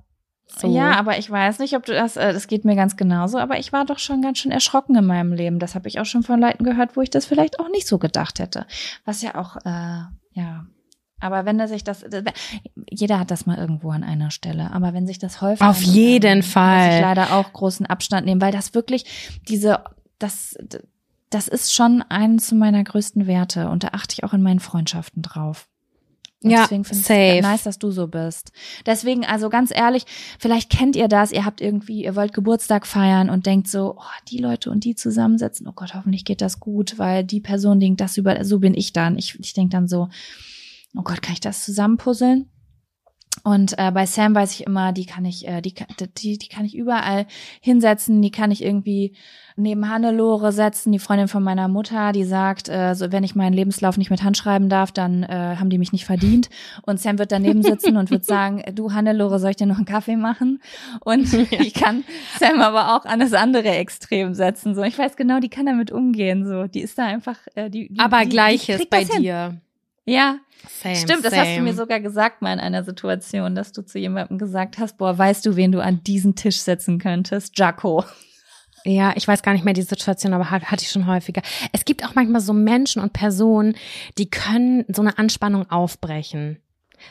So. Ja, aber ich weiß nicht, ob du das, äh, das geht mir ganz genauso, aber ich war doch schon ganz schön erschrocken in meinem Leben. Das habe ich auch schon von Leuten gehört, wo ich das vielleicht auch nicht so gedacht hätte. Was ja auch, äh, ja. Aber wenn er sich das, das- jeder hat das mal irgendwo an einer Stelle, aber wenn sich das häufig. Auf jeden Muss Fall. ich leider auch großen Abstand nehmen, weil das wirklich diese, das, das ist schon eines meiner größten Werte und da achte ich auch in meinen Freundschaften drauf. Und Ja, deswegen finde ich nice, dass du so bist. Deswegen, also ganz ehrlich, vielleicht kennt ihr das, ihr habt irgendwie, ihr wollt Geburtstag feiern und denkt so, oh, die Leute und die zusammensetzen, oh Gott, hoffentlich geht das gut, weil die Person denkt das über, so bin ich dann. Ich, ich denke dann so, oh Gott, kann ich das zusammenpuzzeln? Und äh, bei Sam weiß ich immer, die kann ich, äh, die, die, die kann ich überall hinsetzen, die kann ich irgendwie neben Hannelore setzen, die Freundin von meiner Mutter, die sagt, äh, so, wenn ich meinen Lebenslauf nicht mit Hand schreiben darf, dann äh, haben die mich nicht verdient. Und Sam wird daneben sitzen und wird *laughs* sagen, du Hannelore, soll ich dir noch einen Kaffee machen? Und *laughs* ich kann Sam aber auch an das andere Extrem setzen. So, ich weiß genau, die kann damit umgehen. So, die ist da einfach, äh, die, die aber die, die Gleiches kriegt bei das hin. Ja, Same, Stimmt, das same. hast du mir sogar gesagt mal in einer Situation, dass du zu jemandem gesagt hast, boah, weißt du, wen du an diesen Tisch setzen könntest? Jaco. Ja, ich weiß gar nicht mehr die Situation, aber hat- hatte ich schon häufiger. Es gibt auch manchmal so Menschen und Personen, die können so eine Anspannung aufbrechen.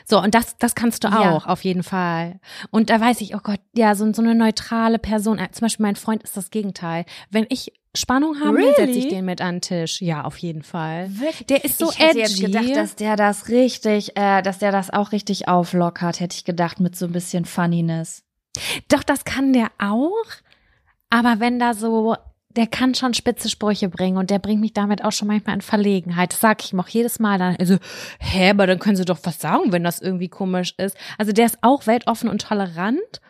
So, und das, das kannst du Ja. auch, auf jeden Fall. Und da weiß ich, oh Gott, ja, so, so eine neutrale Person. äh, Zum Beispiel mein Freund ist das Gegenteil. Wenn ich Spannung habe, dann setze ich Really? den mit an den Tisch. Ja, auf jeden Fall. Wirklich? Der ist so ich hätte edgy. jetzt gedacht, dass der das richtig, äh, dass der das auch richtig auflockert, hätte ich gedacht, mit so ein bisschen Funniness. Doch, das kann der auch. Aber wenn da so, der kann schon spitze Sprüche bringen und der bringt mich damit auch schon manchmal in Verlegenheit. Das sag ich ihm auch jedes Mal dann. Also, hä, aber dann können sie doch was sagen, wenn das irgendwie komisch ist. Also der ist auch weltoffen und tolerant.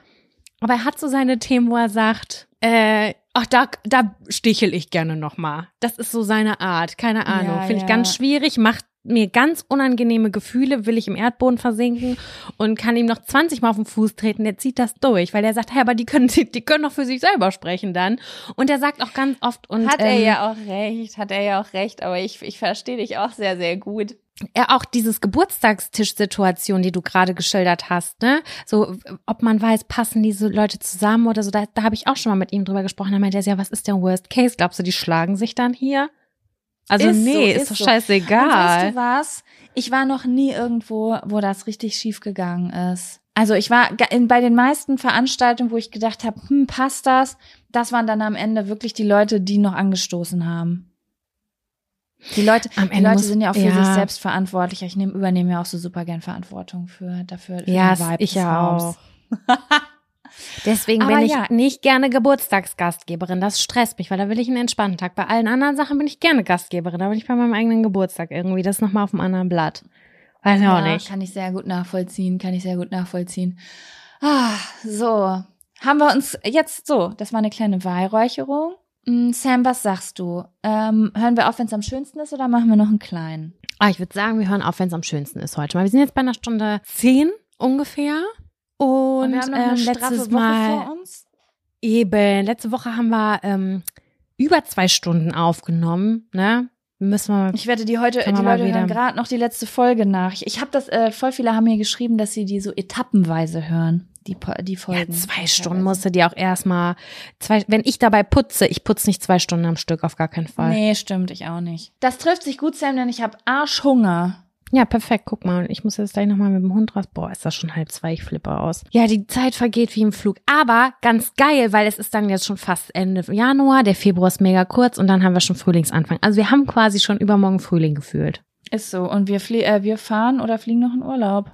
Aber er hat so seine Themen, wo er sagt, äh, ach, da, da stichel ich gerne noch mal. Das ist so seine Art. Keine Ahnung. Ja, Finde ich ja. ganz schwierig, macht mir ganz unangenehme Gefühle, will ich im Erdboden versinken und kann ihm noch 20 Mal auf den Fuß treten. Der zieht das durch, weil er sagt, hey, aber die können, die, die können doch für sich selber sprechen dann. Und er sagt auch ganz oft und hat er ähm, ja auch recht, hat er ja auch recht, aber ich, ich verstehe dich auch sehr, sehr gut. Ja, auch dieses Geburtstagstisch-Situation, die du gerade geschildert hast, ne? So, ob man weiß, passen diese Leute zusammen oder so, da, da habe ich auch schon mal mit ihm drüber gesprochen. Da meinte er, ja, was ist denn Worst Case? Glaubst du, die schlagen sich dann hier? Also Ist so, nee, ist ist, doch so. Und weißt scheißegal. du was? Ich war noch nie irgendwo, wo das richtig schief gegangen ist. Also ich war in, bei den meisten Veranstaltungen, wo ich gedacht habe, hm, passt das? Das waren dann am Ende wirklich die Leute, die noch angestoßen haben. Die Leute, die Leute muss- sind ja auch für ja. sich selbst verantwortlich. Ich nehm, übernehme ja auch so super gern Verantwortung für dafür. Für Ja, Vibe ich auch. *laughs* *laughs* Deswegen Aber bin ich ja. nicht gerne Geburtstagsgastgeberin. Das stresst mich, weil da will ich einen entspannten Tag. Bei allen anderen Sachen bin ich gerne Gastgeberin. Da bin ich bei meinem eigenen Geburtstag irgendwie. Das ist nochmal auf einem anderen Blatt. Weiß ich auch Ja, nicht. kann ich sehr gut nachvollziehen, kann ich sehr gut nachvollziehen. Ah, so. Haben wir uns jetzt so, das war eine kleine Weihräucherung. Mm, Sam, was sagst du? Ähm, hören wir auf, wenn es am schönsten ist oder machen wir noch einen kleinen? Ah, ich würde sagen, wir hören auf, wenn es am schönsten ist heute mal. Wir sind jetzt bei einer Stunde zehn ungefähr. Und, Und wir haben noch eine ähm, straffe letztes Woche Mal vor uns. eben, letzte Woche haben wir ähm, über zwei Stunden aufgenommen, ne? Müssen wir Ich wette, die heute, die Leute hören gerade noch die letzte Folge nach. Ich, ich habe das, äh, voll viele haben mir geschrieben, dass sie die so etappenweise hören, die, die Ja, Folgen. zwei Stunden musst du dir auch erstmal zwei, wenn ich dabei putze, ich putze nicht zwei Stunden am Stück, auf gar keinen Fall. Nee, stimmt, ich auch nicht. Das trifft sich gut, Sam, denn ich habe Arschhunger. Ja, perfekt, guck mal. Ich muss jetzt gleich nochmal mit dem Hund raus. Boah, ist das schon halb zwei, ich flippe aus. Ja, die Zeit vergeht wie im Flug. Aber ganz geil, weil es ist dann jetzt schon fast Ende Januar, der Februar ist mega kurz und dann haben wir schon Frühlingsanfang. Also wir haben quasi schon übermorgen Frühling gefühlt. Ist so. Und wir, flie äh, wir fahren oder fliegen noch in Urlaub.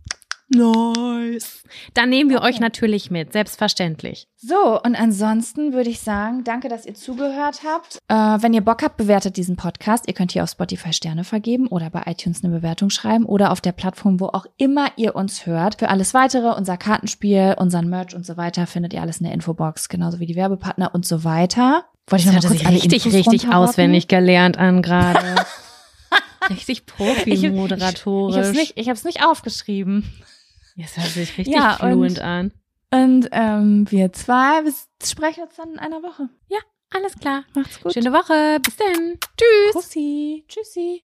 Nice. Dann nehmen wir euch natürlich mit, selbstverständlich. So, und ansonsten würde ich sagen, danke, dass ihr zugehört habt. Äh, wenn ihr Bock habt, bewertet diesen Podcast. Ihr könnt hier auf Spotify Sterne vergeben oder bei iTunes eine Bewertung schreiben oder auf der Plattform, wo auch immer ihr uns hört. Für alles weitere, unser Kartenspiel, unseren Merch und so weiter, findet ihr alles in der Infobox, genauso wie die Werbepartner und so weiter. Wollte ich noch mal hört kurz richtig, richtig auswendig gelernt an gerade. *laughs* richtig Ich, Profi-moderatorisch. ich, ich habe es nicht, ich hab's nicht aufgeschrieben. Das hört sich richtig Ja, fluent und- an. Und ähm, wir zwei wir sprechen uns dann in einer Woche. Alles klar. Macht's gut. Schöne Woche. Bis dann. Tschüss. Kussi. Tschüssi.